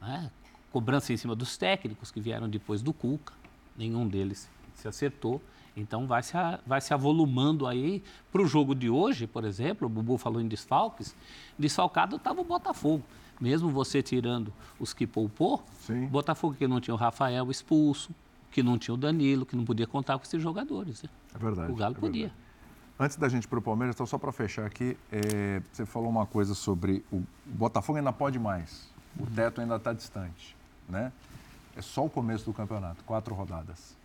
Né? Cobrança em cima dos técnicos que vieram depois do Cuca, nenhum deles se acertou. Então vai se, vai se avolumando aí para o jogo de hoje, por exemplo, o Bubu falou em desfalques, desfalcado estava o Botafogo. Mesmo você tirando os que poupou, Sim. Botafogo que não tinha o Rafael expulso, que não tinha o Danilo, que não podia contar com esses jogadores. Né? É verdade. O Galo é podia. verdade. Antes da gente ir para o Palmeiras, então só para fechar aqui, é, você falou uma coisa sobre o Botafogo ainda pode mais, o teto ainda está distante, né? É só o começo do campeonato, quatro rodadas.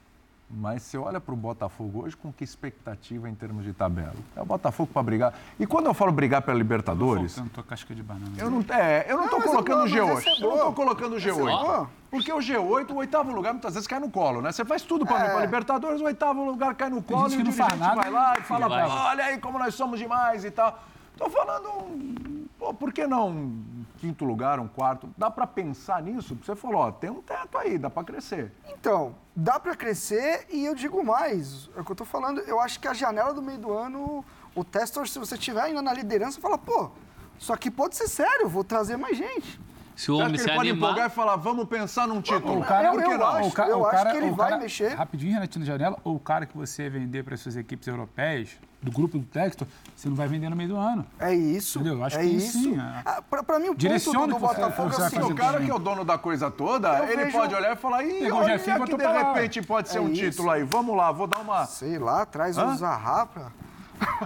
Mas você olha para o Botafogo hoje, com que expectativa em termos de tabela? É o Botafogo para brigar. E quando eu falo brigar pela Libertadores, Faltando tua casca de banana. eu não, é, eu não é colocando o bom, mas G8. essa é eu não tô colocando o Essa é G8. boa. Porque o G8, o oitavo lugar, muitas vezes cai no colo, né? Você faz tudo para É. a Libertadores, o oitavo lugar cai no colo e o não dirigente vai lá e fala, vai. olha aí como nós somos demais e tal. Tô falando, um- pô, por que não um quinto lugar, um quarto? Dá para pensar nisso? Você falou, ó, tem um teto aí, dá para crescer. Então, dá para crescer e eu digo mais. É o que eu tô falando. Eu acho que a janela do meio do ano, o Testor, se você estiver ainda na liderança, fala, pô, isso aqui pode ser sério, vou trazer mais gente. Se o homem que se pode empolgar e animar, falar, vamos pensar num título? O cara, Eu- por que eu não? acho. o ca- eu o acho cara- que ele o vai cara- mexer. Rapidinho, Renatinho, na janela, ou o cara que você vender para suas equipes europeias, do grupo do Textor, você não vai vender no meio do ano. É isso. Entendeu? Eu acho é que isso. sim, é. Ah, pra, pra mim, o Direciona ponto do, o do Botafogo é vai assim. o cara que é o dono da coisa toda, Eu ele vejo- pode olhar e falar, ih, Pegou olha e que de lá. repente pode ser É um isso. título aí. Vamos lá, vou dar uma... Sei lá, traz Zaha pra...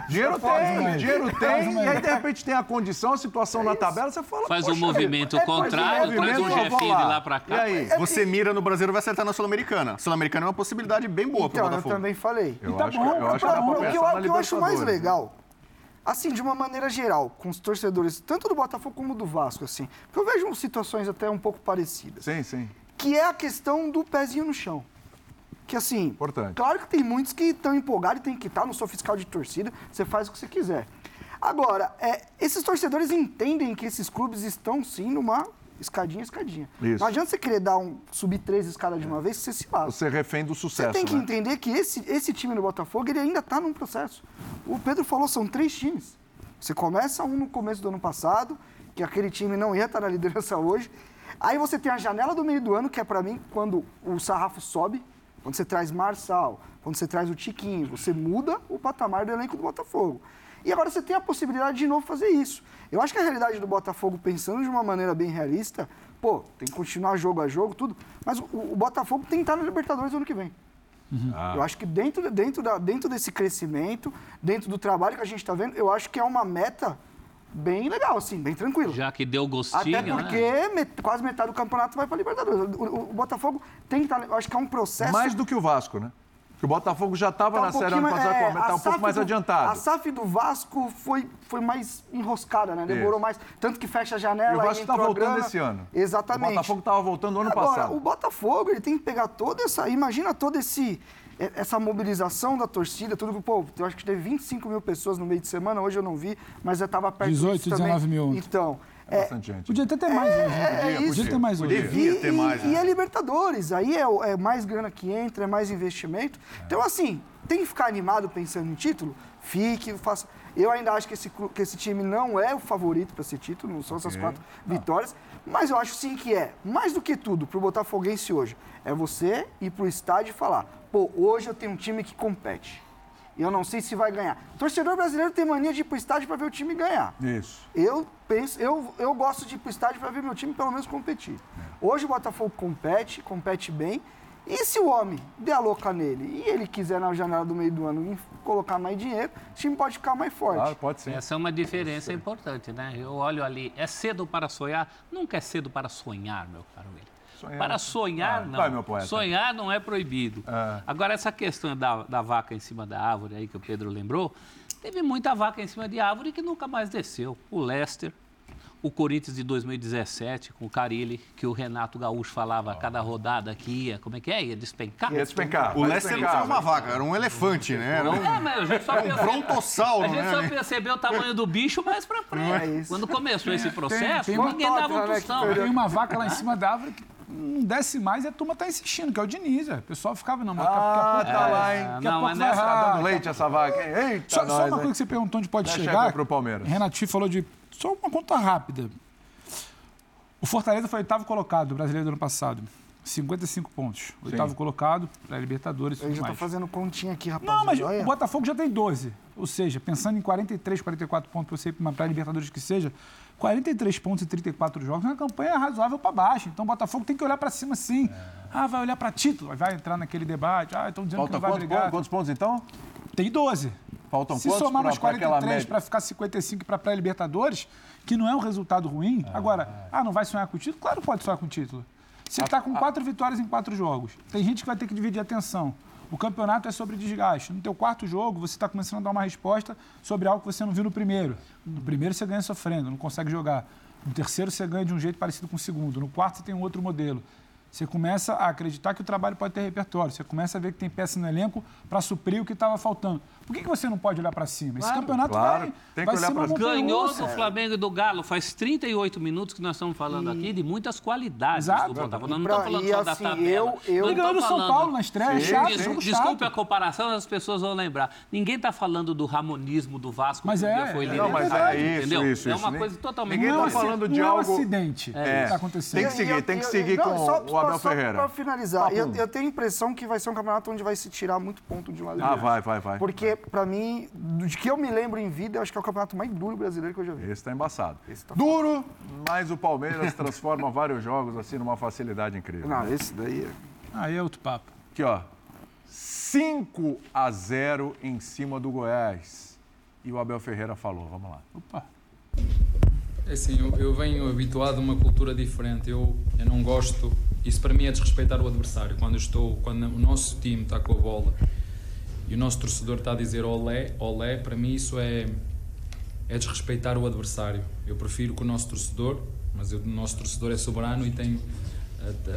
Dinheiro Faz tem, dinheiro tem, e aí. de repente tem a condição, a situação na tabela, você fala. faz um "Poxa, movimento é, faz um contrário, traz vamos Jefinho de lá pra cá. E aí? Você mira no Brasileiro vai acertar na Sul-Americana. Sul-Americana é uma possibilidade bem boa para Então, o eu Botafogo. também falei. Eu tá acho, bom, que- eu acho que Pra- o que eu, que eu acho mais Libertadores. legal, assim, de uma maneira geral, com os torcedores, tanto do Botafogo como do Vasco, assim, porque eu vejo situações até um pouco parecidas, Sim, sim. que é a questão do pezinho no chão. Que assim, Importante. claro que tem muitos que estão empolgados e tem que estar, não sou fiscal de torcida, você faz o que você quiser. Agora, é, esses torcedores entendem que esses clubes estão sim numa escadinha, escadinha. Isso. Não adianta você querer dar um, subir três escadas de uma vez que você se lasca. Você é refém do Você sucesso, tem que né? entender que esse, esse time no Botafogo ele ainda está num processo. O Pedro falou, são três times. Você começa um no começo do ano passado, que aquele time não ia estar na liderança (laughs) hoje. Aí você tem a janela do meio do ano, que é para mim quando o sarrafo sobe, quando você traz Marçal, quando você traz o Tiquinho, você muda o patamar do elenco do Botafogo. E agora você tem a possibilidade de novo fazer isso. Eu acho que a realidade do Botafogo, pensando de uma maneira bem realista, pô, tem que continuar jogo a jogo, tudo, mas o, o Botafogo tem que estar na Libertadores ano que vem. Ah. Eu acho que dentro, dentro, da, dentro desse crescimento, dentro do trabalho que a gente está vendo, eu acho que é uma meta bem legal, assim, bem tranquila. Já que deu gostinho, Até porque né? met- quase metade do campeonato vai para Libertadores. O, o- o Botafogo tem que estar. eu acho que é um processo. Mais do que o Vasco, né? Porque o Botafogo já estava tá na um série pouquinho ano passado, é, está um pouco mais do- adiantado. A SAF do Vasco foi, foi mais enroscada, né? Demorou Isso. mais. Tanto que fecha a janela. E o Vasco está voltando esse ano. Exatamente. O Botafogo estava voltando ano Agora, passado. o Botafogo, ele tem que pegar toda essa. Imagina toda esse, essa mobilização da torcida, tudo que, pô, eu acho que teve 25 mil pessoas no meio de semana, hoje eu não vi, mas eu estava perto 18, disso também. 19 mil ontem. Então. É é, bastante gente. Podia até ter mais hoje. né? é Podia isso. ter mais hoje. Devia ter mais, E, né? é Libertadores, aí é, é mais grana que entra, é mais investimento. Então, assim, tem que ficar animado pensando em título? Fique, faça. Eu ainda acho que esse, que esse time não é o favorito para esse título, não são essas quatro vitórias, mas eu acho sim que é, mais do que tudo, pro Botafoguense hoje, é você ir pro estádio e falar, pô, hoje eu tenho um time que compete. E eu não sei se vai ganhar. O torcedor brasileiro tem mania de ir pro estádio para ver o time ganhar. Isso. Eu penso, eu, eu gosto de ir pro estádio para ver meu time pelo menos competir. Hoje o Botafogo compete, compete bem. E se o homem der a louca nele e ele quiser na janela do meio do ano colocar mais dinheiro, o time pode ficar mais forte. Claro, pode ser. Essa é uma diferença importante, né? Eu olho ali, é cedo para sonhar? Nunca é cedo para sonhar, meu caro William. Sonhar- Para sonhar, Ah, não. vai, meu poeta. Sonhar não é proibido. Ah. Agora, essa questão da, da vaca em cima da árvore aí que o Pedro lembrou, teve muita vaca em cima de árvore que nunca mais desceu. O Leicester, o Corinthians de 2017, com o Carilli, que o Renato Gaúcho falava a cada rodada que ia, como é que é? Ia despencar? Ia despencar. O vai Leicester não uma vaca, era um elefante, né? Era um, É, mas a gente só um percebe- brontossauro, A gente né? só percebeu o tamanho do bicho mais pra frente. É isso. Quando começou esse processo, tem uma ninguém dava um né, que tostão. foi- Tem uma vaca lá em cima da árvore que não desce mais e a turma tá insistindo, que é o Diniz. É. O pessoal ficava, não, mas Ah, a pouco tá vai, lá, hein? daqui a Não, pouco mas vai nessa- Tá errar, dando leite essa vaca, hein? Eita, Só, só nós, uma hein? coisa que você perguntou onde pode Dá chegar. checa pro Palmeiras. Renato Chi falou de. Só uma conta rápida. O Fortaleza foi oitavo colocado do brasileiro do ano passado. 55 pontos. Oitavo colocado para Libertadores e tudo já mais. fazendo continha aqui, rapaziada. Não, mas Olha. o Botafogo já tem 12. Ou seja, pensando em 43, 44 pontos para você ir para uma pré-Libertadores que seja, 43 pontos em 34 jogos é uma campanha razoável para baixo. Então o Botafogo tem que olhar para cima sim. Ah, vai olhar para título, vai entrar naquele debate. Ah, estão dizendo que Falta não vai quantos, brigar. quantos pontos, então? Tem 12. Faltam Se somar mais pra aquela 43 média? para ficar 55 para pré-Libertadores, que não é um resultado ruim. Agora, ah, não vai sonhar com o título? Claro que pode sonhar com o título. Você está com quatro vitórias em quatro jogos. Tem gente que vai ter que dividir a atenção. O campeonato é sobre desgaste. No teu quarto jogo, você está começando a dar uma resposta sobre algo que você não viu no primeiro. No primeiro você ganha sofrendo, não consegue jogar. No terceiro você ganha de um jeito parecido com o segundo. No quarto você tem um outro modelo. Você começa a acreditar que o trabalho pode ter repertório. Você começa a ver que tem peça no elenco para suprir o que estava faltando. Por que, que você não pode olhar para cima? Esse campeonato claro. vai, Tem que vai olhar ser uma pra- Ganhou do Flamengo e do Galo. Faz 38 minutos que nós estamos falando aqui de muitas qualidades Exato. do Botafogo. Nós não estamos falando e só da assim, tabela. eu- eu- ganhou do São Paulo na estreia, Sim, chato, sim. jogo Desculpe a comparação, as pessoas vão lembrar. Ninguém está falando do ramonismo do Vasco Mas que é, foi é líder. Não, mas verdade, é isso, entendeu? isso, É isso. uma Nem- coisa totalmente Ninguém tá é um falando de é algo... acidente que É. está acontecendo. Tem que seguir, E tem que seguir com só- o Abel só Ferreira. Pra finalizar, eu, Papum. eu tenho a impressão que vai ser um campeonato onde vai se tirar muito ponto de um lado e do Ah, vai, vai, vai. Porque, pra mim, do de que eu me lembro em vida, eu acho que é o campeonato mais duro brasileiro que eu já vi. Esse tá embaçado. Esse tá Duro, mas o Palmeiras (laughs) transforma vários jogos assim numa facilidade incrível. Não, esse daí é... Aí é outro papo. Aqui, ó. 5 a 0 em cima do Goiás. E o Abel Ferreira falou, vamos lá. Opa. É assim, eu, eu venho habituado a uma cultura diferente. Eu, eu não gosto. Isso para mim é desrespeitar o adversário. Quando eu estou, quando o nosso time está com a bola e o nosso torcedor está a dizer olé, olé, para mim isso é é desrespeitar o adversário. Eu prefiro que o nosso torcedor, mas o nosso torcedor é soberano e tem a,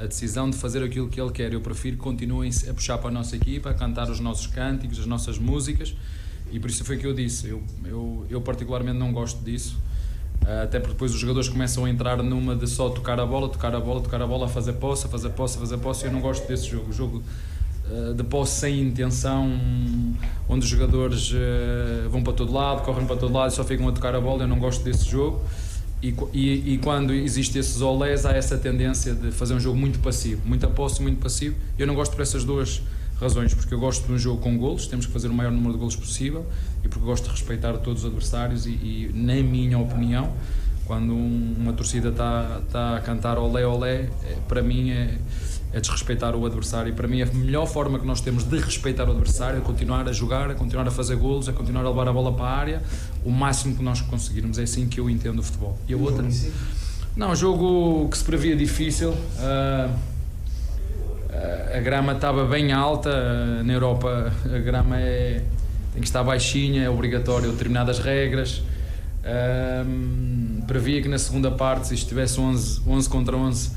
a- a decisão de fazer aquilo que ele quer. Eu prefiro que continuem a puxar para a nossa equipa, a cantar os nossos cânticos, as nossas músicas. E por isso foi que eu disse. Eu, eu, eu particularmente não gosto disso. Ah, Até porque depois os jogadores começam a entrar numa de só tocar a bola, tocar a bola, tocar a bola, fazer posse, a fazer posse, a fazer posse. Eu não gosto desse jogo. O jogo de posse sem intenção, onde os jogadores ah, vão para todo lado, correm para todo lado e só ficam a tocar a bola. Eu não gosto desse jogo. E, e, e quando existe esses olés, há essa tendência de fazer um jogo muito passivo, muita posse, muito passivo. Eu não gosto por essas duas razões, porque eu gosto de um jogo com golos, temos que fazer o maior número de golos possível, e porque gosto de respeitar todos os adversários. E, e na minha opinião, quando um- uma torcida está tá a cantar olé, olé, é, para mim é, é desrespeitar o adversário. E para mim, a melhor forma que nós temos de respeitar o adversário é continuar a jogar, a continuar a fazer golos, a continuar a levar a bola para a área, o máximo que nós conseguirmos. É assim que eu entendo o futebol. E a outra. Não, jogo que se previa difícil. ah, a grama estava bem alta. ah, na Europa, a grama é, tem que estar baixinha, é obrigatório determinadas regras. Ahm, previa que na segunda parte, se estivesse 11, 11 contra 11, eh,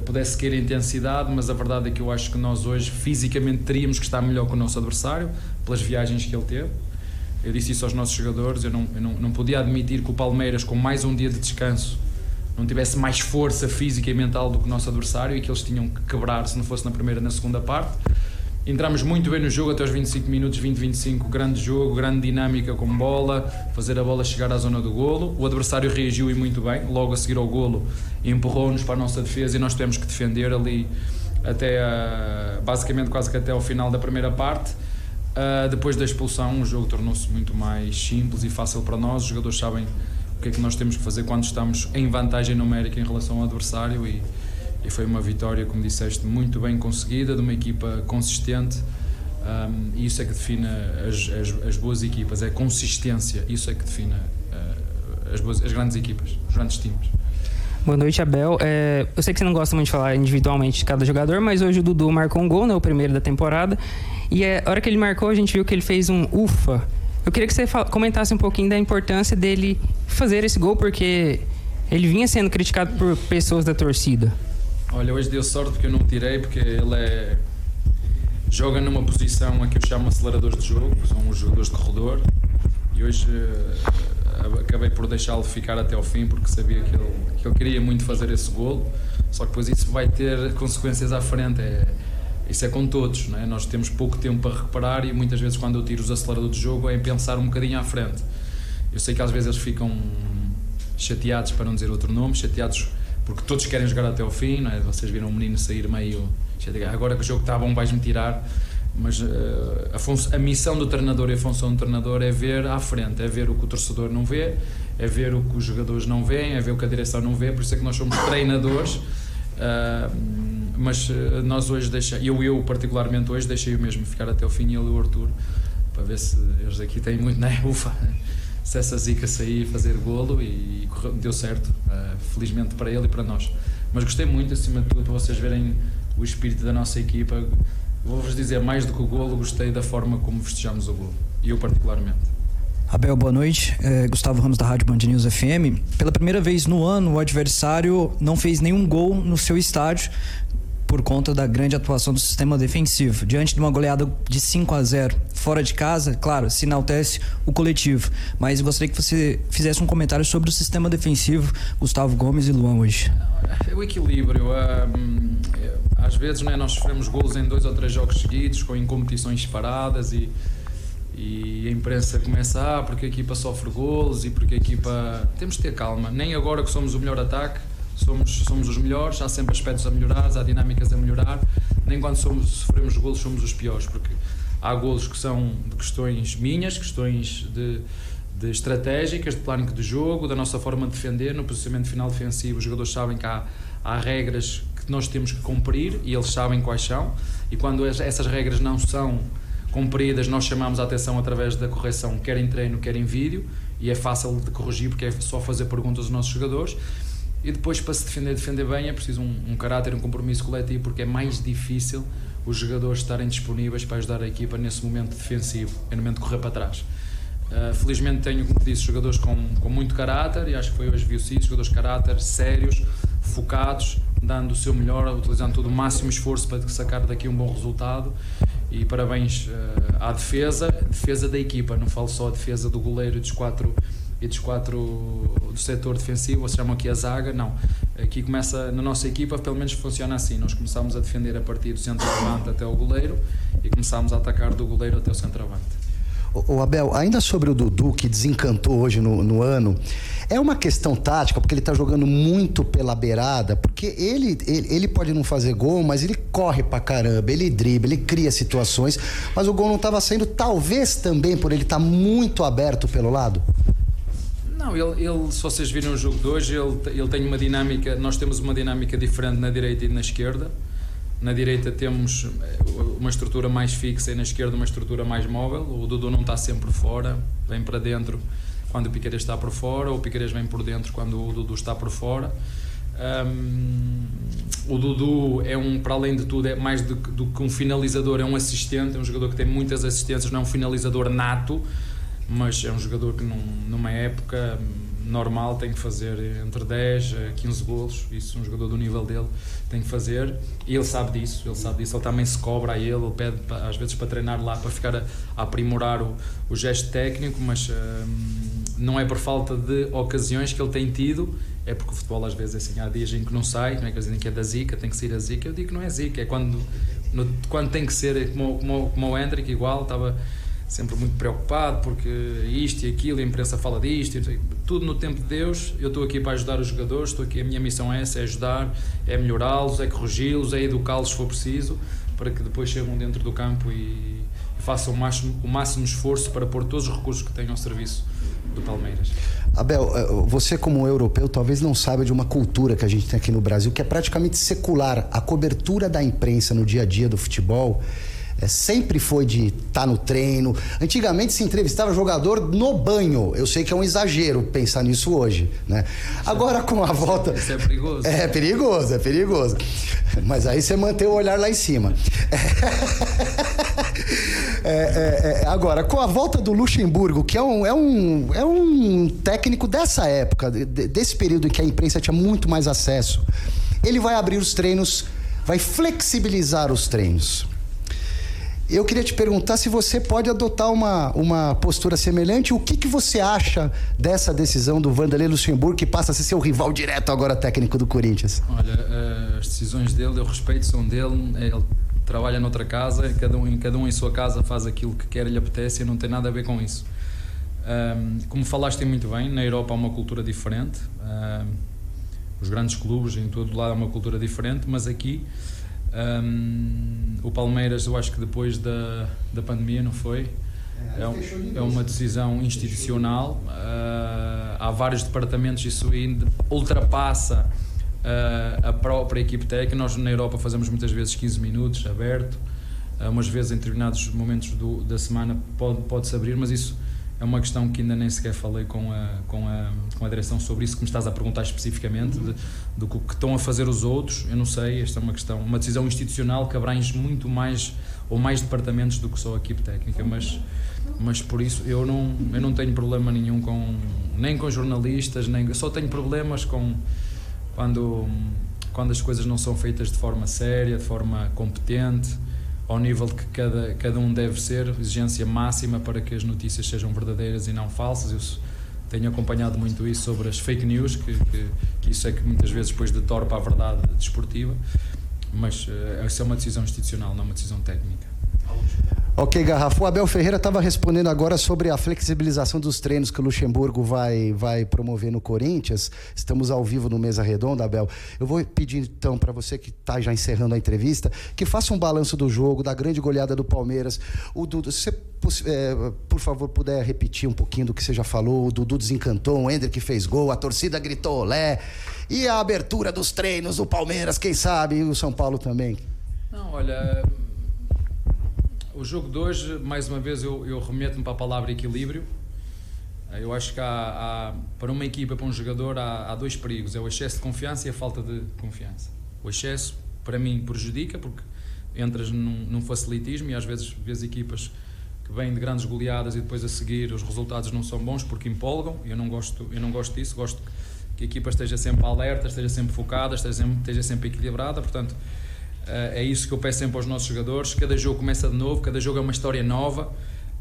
pudesse cair a intensidade, mas a verdade é que eu acho que nós hoje fisicamente teríamos que estar melhor que o nosso adversário, pelas viagens que ele teve. Eu disse isso aos nossos jogadores, eu não, eu não, não podia admitir que o Palmeiras, com mais um dia de descanso, não tivesse mais força física e mental do que o nosso adversário e que eles tinham que quebrar se não fosse na primeira na segunda parte. Entramos muito bem no jogo até os 25 minutos, 20-25, grande jogo, grande dinâmica com bola, fazer a bola chegar à zona do golo. O adversário reagiu e muito bem, logo a seguir ao golo empurrou-nos para a nossa defesa e nós tivemos que defender ali até a- basicamente quase que até ao final da primeira parte. Uh, depois da expulsão, o jogo tornou-se muito mais simples e fácil para nós. Os jogadores sabem o que é que nós temos que fazer quando estamos em vantagem numérica em relação ao adversário e, e foi uma vitória, como disseste, muito bem conseguida, de uma equipa consistente. Um, e isso é que define as, as, as boas equipas, é consistência. Isso é que define uh, as, boas, as grandes equipas, os grandes times. Boa noite, Abel. É, eu sei que você não gosta muito de falar individualmente de cada jogador, mas hoje o Dudu marcou um gol, né, o primeiro da temporada. E é, a hora que ele marcou, a gente viu que ele fez um ufa. Eu queria que você comentasse um pouquinho da importância dele fazer esse gol, porque ele vinha sendo criticado por pessoas da torcida. Olha, hoje deu sorte porque eu não tirei, porque ele é. joga numa posição a que eu chamo aceleradores de jogo, são os jogadores de corredor, e hoje eh, acabei por deixá-lo ficar até ao fim porque sabia que ele, que ele queria muito fazer esse golo. Só que depois isso vai ter consequências à frente. É, isso é com todos, não é? Nós temos pouco tempo para recuperar e muitas vezes quando eu tiro os aceleradores de jogo é pensar um bocadinho à frente. Eu sei que às vezes eles ficam chateados, para não dizer outro nome, chateados porque todos querem jogar até ao fim, não é? Vocês viram um menino sair meio agora que o jogo está bom vais-me tirar mas uh, a, a, missão do treinador e a função do treinador é ver à frente, é ver o que o torcedor não vê, é ver o que os jogadores não veem, é ver o que a direção não vê, por isso é que nós somos treinadores. Uh, mas uh, nós hoje deixamos, eu, eu particularmente hoje, deixei o mesmo ficar até o fim, ele e o Arthur, para ver se eles aqui têm muito, né? (laughs) Ufa, se essa zica sair fazer golo e, e deu certo, felizmente para ele e para nós. Mas gostei muito, acima de tudo, para vocês verem o espírito da nossa equipa Vou-vos dizer, mais do que o golo, gostei da forma como festejamos o golo. E eu particularmente. Abel, boa noite. É, Gustavo Ramos da Rádio Band News FM. Pela primeira vez no ano, o adversário não fez nenhum gol no seu estádio por conta da grande atuação do sistema defensivo. Diante de uma goleada de 5 a 0 fora de casa, claro, se enaltece o coletivo. Mas gostaria que você fizesse um comentário sobre o sistema defensivo, Gustavo Gomes e Luan hoje. É o equilíbrio. Um, às vezes né, nós sofremos gols em dois ou três jogos seguidos, com competições paradas e, e a imprensa começa, ah, porque a equipa sofre gols e porque a equipa. Temos de ter calma. Nem agora que somos o melhor ataque, somos, somos os melhores, há sempre aspectos a melhorar, há dinâmicas a melhorar. Nem quando somos, sofremos gols somos os piores, porque há gols que são de questões minhas, questões de, de estratégicas, de plano de jogo, da nossa forma de defender. No posicionamento final defensivo, os jogadores sabem que há, há regras que nós temos que cumprir e eles sabem quais são. E quando essas regras não são cumpridas, nós chamamos a atenção através da correção, quer em treino, quer em vídeo, e é fácil de corrigir porque é só fazer perguntas aos nossos jogadores. E depois, para se defender, defender bem, é preciso um, um caráter, um compromisso coletivo, porque é mais difícil os jogadores estarem disponíveis para ajudar a equipa nesse momento defensivo, é no momento de correr para trás. Uh, felizmente tenho, como disse, jogadores com, com muito caráter, e acho que foi hoje viu-se isso, jogadores de caráter, sérios, focados, dando o seu melhor, utilizando todo o máximo esforço para sacar daqui um bom resultado. E parabéns uh, à defesa, defesa da equipa, não falo só a defesa do goleiro e dos quatro dos quatro do setor defensivo, ou se chamam aqui a zaga, não. Aqui começa, na nossa equipa, pelo menos funciona assim. Nós começamos a defender a partir do centroavante até o goleiro e começamos a atacar do goleiro até o centroavante. O Abel, ainda sobre o Dudu, que desencantou hoje no, no ano, é uma questão tática, porque ele está jogando muito pela beirada, porque ele, ele, ele, pode não fazer gol, mas ele corre pra caramba, ele dribla, ele cria situações, mas o gol não estava saindo, talvez também por ele estar tá muito aberto pelo lado? Não, ele, ele, se vocês viram o jogo de hoje, ele, ele tem uma dinâmica, nós temos uma dinâmica diferente na direita e na esquerda. Na direita temos eh, uma estrutura mais fixa e na esquerda uma estrutura mais móvel. O Dudu não está sempre fora, vem para dentro quando o Piqueires está por fora, ou o Piqueires vem por dentro quando o Dudu está por fora. Um, o Dudu é um, para além de tudo, é mais do, do, que um finalizador, é um assistente, é um jogador que tem muitas assistências, não é um finalizador nato, mas é um jogador que num, numa época normal tem que fazer entre 10 a 15 golos, isso um jogador do nível dele tem que fazer e ele sabe disso, ele sabe disso, ele também se cobra a ele, ele pede às vezes para treinar lá para ficar a, a aprimorar o, o gesto técnico, mas hum, não é por falta de ocasiões que ele tem tido, é porque o futebol às vezes é assim, há dias em que não sai, não é que dizem que é da zica, tem que sair a zica, eu digo que não é zica, é quando, no, quando tem que ser, como, como, como o Hendrick igual, estava sempre muito preocupado porque isto e aquilo, a imprensa fala disto, tudo no tempo de Deus. Eu estou aqui para ajudar os jogadores, estou aqui, a minha missão é essa, é ajudar, é melhorá-los, é corrigi-los, é educá-los se for preciso, para que depois cheguem dentro do campo e, e façam o máximo, o máximo esforço para pôr todos os recursos que tenham ao serviço do Palmeiras. Abel, eh, você como europeu talvez não saiba de uma cultura que a gente tem aqui no Brasil que é praticamente secular. A cobertura da imprensa no dia a dia do futebol é, sempre foi de estar tá no treino. Antigamente se entrevistava jogador no banho. Eu sei que é um exagero pensar nisso hoje, né? Agora com a volta. Isso é perigoso. É perigoso, é perigoso. Mas aí você mantém o olhar lá em cima. É, é, é, agora, com a volta do Luxemburgo, que é um, é um, é um técnico dessa época, desse período em que a imprensa tinha muito mais acesso, ele vai abrir os treinos, vai flexibilizar os treinos. Eu queria te perguntar se você pode adotar uma, uma postura semelhante. O que, que você acha dessa decisão do Vanderlei Luxemburgo, que passa a ser seu rival direto agora técnico do Corinthians? Olha, eh, as decisões dele, eu respeito, são dele. Ele trabalha noutra casa, cada um, cada um em sua casa faz aquilo que quer e lhe apetece e não tem nada a ver com isso. Um, como falaste muito bem, na Europa há uma cultura diferente. Um, os grandes clubes em todo lado há uma cultura diferente, mas aqui um, o Palmeiras, eu acho que depois da, da pandemia, não foi? É, um, é uma decisão institucional. Uh, há vários departamentos, isso ainda ultrapassa uh, a própria equipe técnica. Nós na Europa fazemos muitas vezes 15 minutos aberto, uh, umas vezes em determinados momentos do, da semana pode, pode-se abrir, mas isso é uma questão que ainda nem sequer falei com a, com a, com a direção sobre isso que me estás a perguntar especificamente, do que estão a fazer os outros, eu não sei, esta é uma questão, uma decisão institucional que abrange muito mais ou mais departamentos do que só a equipe técnica, mas, mas por isso eu não, eu não tenho problema nenhum com, nem com jornalistas, nem, só tenho problemas com quando, quando as coisas não são feitas de forma séria, de forma competente, ao nível que cada, cada um deve ser, exigência máxima para que as notícias sejam verdadeiras e não falsas. Eu tenho acompanhado muito isso sobre as fake news, que, que, que isso é que muitas vezes depois detorpa a verdade desportiva, mas uh, essa é uma decisão institucional, não uma decisão técnica. Ok, Garrafa. O Abel Ferreira estava respondendo agora sobre a flexibilização dos treinos que o Luxemburgo vai, vai promover no Corinthians. Estamos ao vivo no Mesa Redonda, Abel. Eu vou pedir então para você que está já encerrando a entrevista, que faça um balanço do jogo, da grande goleada do Palmeiras. O Dudu, se você, é, por favor, puder repetir um pouquinho do que você já falou. O Dudu desencantou, o Hendrick fez gol, a torcida gritou olé. E a abertura dos treinos do Palmeiras, quem sabe, e o São Paulo também. Não, olha o jogo de hoje, mais uma vez, eu, eu remeto-me para a palavra equilíbrio. Eh, eu acho que há, há, para uma equipa, para um jogador, há, há, dois perigos: é o excesso de confiança e a falta de confiança. O excesso, para mim, prejudica, porque entras num, num facilitismo e às vezes vês equipas que vêm de grandes goleadas e depois a seguir os resultados não são bons porque empolgam. Eu não gosto, eu não gosto disso. Gosto que a equipa esteja sempre alerta, esteja sempre focada, esteja sempre, esteja sempre equilibrada. Portanto é isso que eu peço sempre aos nossos jogadores. Cada jogo começa de novo, cada jogo é uma história nova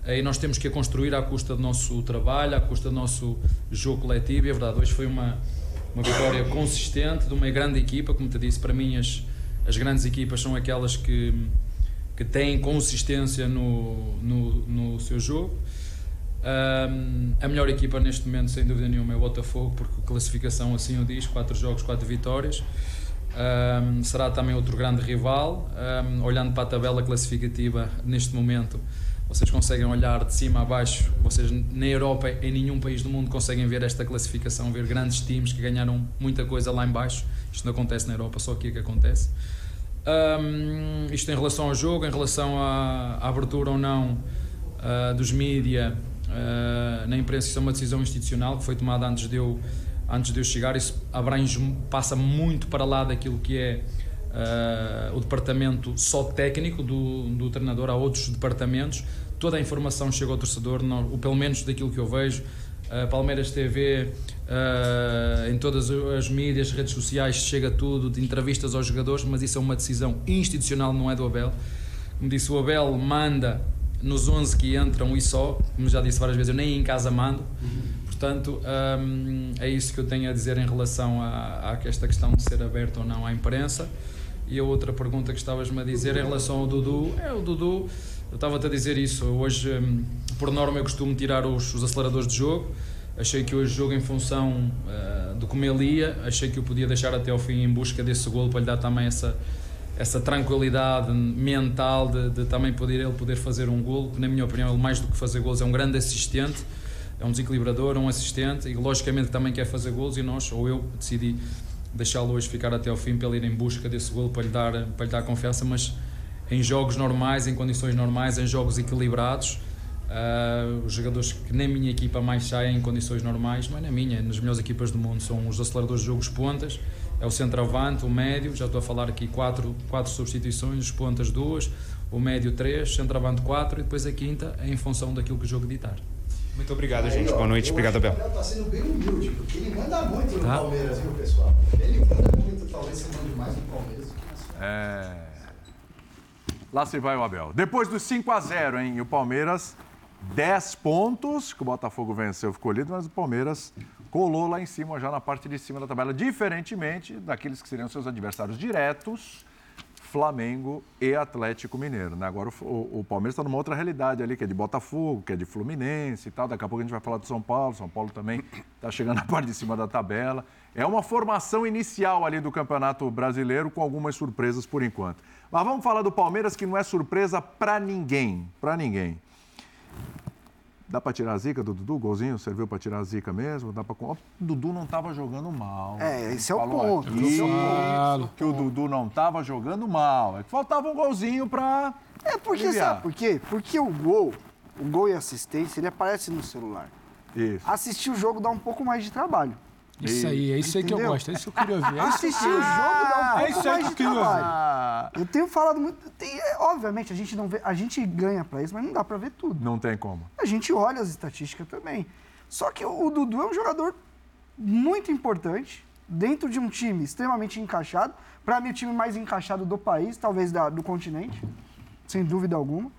e nós temos que a construir à custa do nosso trabalho, à custa do nosso jogo coletivo. E é verdade, hoje foi uma, uma vitória consistente de uma grande equipa. Como te disse, para mim, as, as grandes equipas são aquelas que, que têm consistência no, no, no seu jogo. Um, a melhor equipa neste momento, sem dúvida nenhuma, é o Botafogo, porque classificação assim o diz: 4 jogos, 4 vitórias. Um, será também outro grande rival. Um, olhando para a tabela classificativa neste momento, vocês conseguem olhar de cima a baixo. Vocês na Europa, em nenhum país do mundo, conseguem ver esta classificação, ver grandes times que ganharam muita coisa lá em baixo. Isto não acontece na Europa, só aqui é que acontece. Um, isto em relação ao jogo, em relação à, à abertura ou não uh, dos mídia uh, na imprensa, isso é uma decisão institucional que foi tomada antes de eu antes de eu chegar, isso abrange, passa muito para lá daquilo que é uh, o departamento só técnico do, do treinador, há outros departamentos. Toda a informação chega ao torcedor, não, pelo menos daquilo que eu vejo. Uh, Palmeiras TV, uh, ah, em todas as mídias, redes sociais, chega tudo, de entrevistas aos jogadores, mas isso é uma decisão institucional, não é do Abel. Como disse, o Abel manda nos 11 que entram e só, como já disse várias vezes, eu nem em casa mando. Portanto, um, é isso que eu tenho a dizer em relação a, a esta questão de ser aberto ou não à imprensa. E a outra pergunta que estavas-me a dizer em relação ao Dudu, é o Dudu, eu estava-te a dizer isso, hoje, um, por norma, eu costumo tirar os, os, aceleradores de jogo, achei que hoje jogo em função uh, do como ele ia, achei que eu podia deixar até ao fim em busca desse golo para lhe dar também essa, essa tranquilidade mental de, de também poder ele poder fazer um golo, que na minha opinião ele mais do que fazer golos é um grande assistente, é um desequilibrador, um assistente e logicamente também quer fazer gols e nós, ou eu, decidi deixá-lo hoje ficar até ao fim para ele ir em busca desse gol para lhe dar, para lhe dar confiança, mas em jogos normais, em condições normais, em jogos equilibrados, uh, os jogadores que na minha equipa mais saem em condições normais, não é na minha, nas melhores equipas do mundo, são os aceleradores de jogos pontas, é o centroavante, o médio, já estou a falar aqui quatro, quatro substituições, os pontas duas, o médio três, centroavante quatro e depois a quinta é em função daquilo que o jogo ditar. Muito obrigado, gente. Boa noite. Obrigado, Abel. Ele tá sendo bem humilde, porque ele manda muito no tá. Palmeiras, viu, pessoal? Ele manda muito, talvez você mande mais no Palmeiras do que na É. Lá se vai o Abel. Depois do 5 a 0 hein? E o Palmeiras, 10 pontos, que o Botafogo venceu, ficou líder, mas o Palmeiras colou lá em cima, já na parte de cima da tabela, diferentemente daqueles que seriam seus adversários diretos, Flamengo e Atlético Mineiro. Né? Agora o, o, o Palmeiras está numa outra realidade ali, que é de Botafogo, que é de Fluminense e tal. Daqui a pouco a gente vai falar do São Paulo. São Paulo também está (coughs) chegando na parte de cima da tabela. É uma formação inicial ali do Campeonato Brasileiro, com algumas surpresas por enquanto. Mas vamos falar do Palmeiras, que não é surpresa para ninguém. Para ninguém. Dá para tirar a zica do Dudu? Golzinho serviu para tirar a zica mesmo? Dá pra... O Dudu não estava jogando mal. É, esse é o Falou ponto. aqui Esse é o ponto. Que o Dudu não estava jogando mal. É que faltava um golzinho para. É porque, aliviar. sabe por quê? Porque o gol, o gol e assistência, ele aparece no celular. Isso. Assistir o jogo dá um pouco mais de trabalho. Isso aí, é isso aí que eu gosto, é isso que eu queria ver. É isso Assistir o jogo dá um É pouco isso aí mais que de eu queria trabalho. Eu tenho falado muito. tem- é, obviamente, a gente não vê, a gente ganha pra isso, mas não dá pra ver tudo. não tem como. A gente olha as estatísticas também. Só que o, o Dudu é um jogador muito importante dentro de um time extremamente encaixado. Para mim, o time mais encaixado do país, talvez da- do continente, sem dúvida alguma.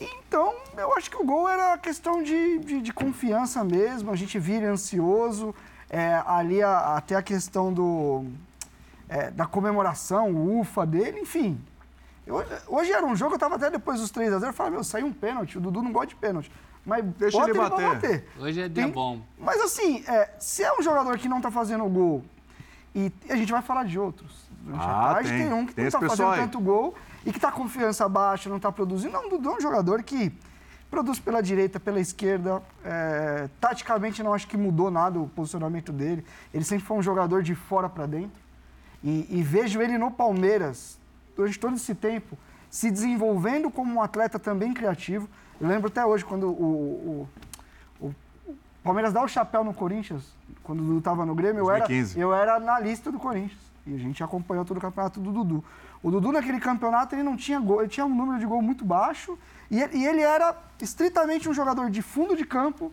Então, eu acho que o gol era questão de, de, de confiança mesmo. A gente vira ansioso. É, ali a- até a questão do, é, da comemoração, o ufa dele, enfim. Eu- hoje era um jogo, eu tava até depois dos 3 a 0 eu falei, meu, saiu um pênalti, o Dudu não gosta de pênalti. Mas Deixa bota ele pra bater. Hoje é dia Tem- bom. Mas assim, é, se é um jogador que não tá fazendo gol, e a gente vai falar de outros. Durante Ah, a tarde tem. tem um que Tem não tá pessoal fazendo aí. tanto gol e que tá confiança baixa, não tá produzindo. Não, o Dudu é um jogador que produz pela direita, pela esquerda. é, taticamente não acho que mudou nada o posicionamento dele. Ele sempre foi um jogador de fora para dentro. E, e vejo ele no Palmeiras, durante todo esse tempo, se desenvolvendo como um atleta também criativo. Eu lembro até hoje, quando o, o, o Palmeiras dá o chapéu no Corinthians, quando o Dudu estava no Grêmio, eu era, 2015. eu era analista do Corinthians. E a gente acompanhou todo o campeonato do Dudu. O Dudu, naquele campeonato, ele não tinha gol, ele tinha um número de gol muito baixo. E ele, e ele era estritamente um jogador de fundo de campo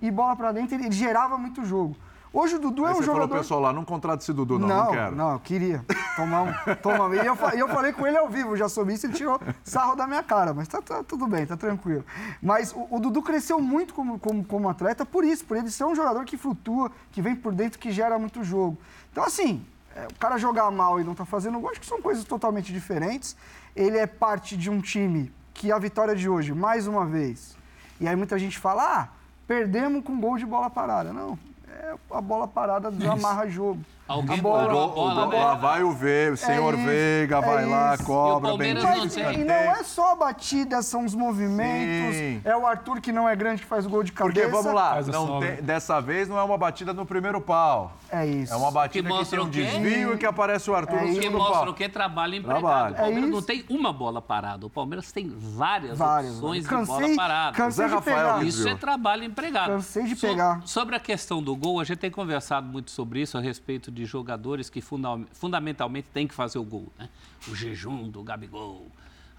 e bola para dentro, ele gerava muito jogo. Hoje o Dudu é Aí um você falou, jogador. pessoal, lá, não contrata esse Dudu, não, não, Não, quero. não, eu queria. Tomar um, tomar um. E eu, eu falei com ele ao vivo, já soube isso, ele tirou sarro da minha cara, mas tá, tá tudo bem, tá tranquilo. Mas o, o Dudu cresceu muito como, como, como atleta por isso, por ele ser um jogador que flutua, que vem por dentro, que gera muito jogo. Então, assim, é, o cara jogar mal e não tá fazendo gol, acho que são coisas totalmente diferentes. Ele é parte de um time que a vitória de hoje, mais uma vez, e aí muita gente fala, ah, perdemos com gol de bola parada. Não, é a bola parada desamarra jogo. Alguém A bola- parou a bola, né? Lá vai o Ve- o senhor isso, Veiga, é vai lá, cobra, bem Palmeiras não e não é só a batida, são os movimentos. Sim. É o Arthur que não é grande que faz o gol de Porque, cabeça. vamos lá, a não tem- dessa vez não é uma batida no primeiro pau. É isso. É uma batida Que que, mostra tem um desvio e que aparece o Arthur É no isso. Que segundo mostra pau. o que? Trabalho empregado. Trabalho. O Palmeiras É não isso. tem uma bola parada. O Palmeiras tem várias, Várias. opções de Cansei- bola parada. cansei Zé de Rafael pegar. Isso é trabalho empregado. Cansei de So- pegar. Sobre a questão do gol, a gente tem conversado muito sobre isso a respeito de jogadores que funda- fundamentalmente têm que fazer o gol. Né? O jejum do Gabigol,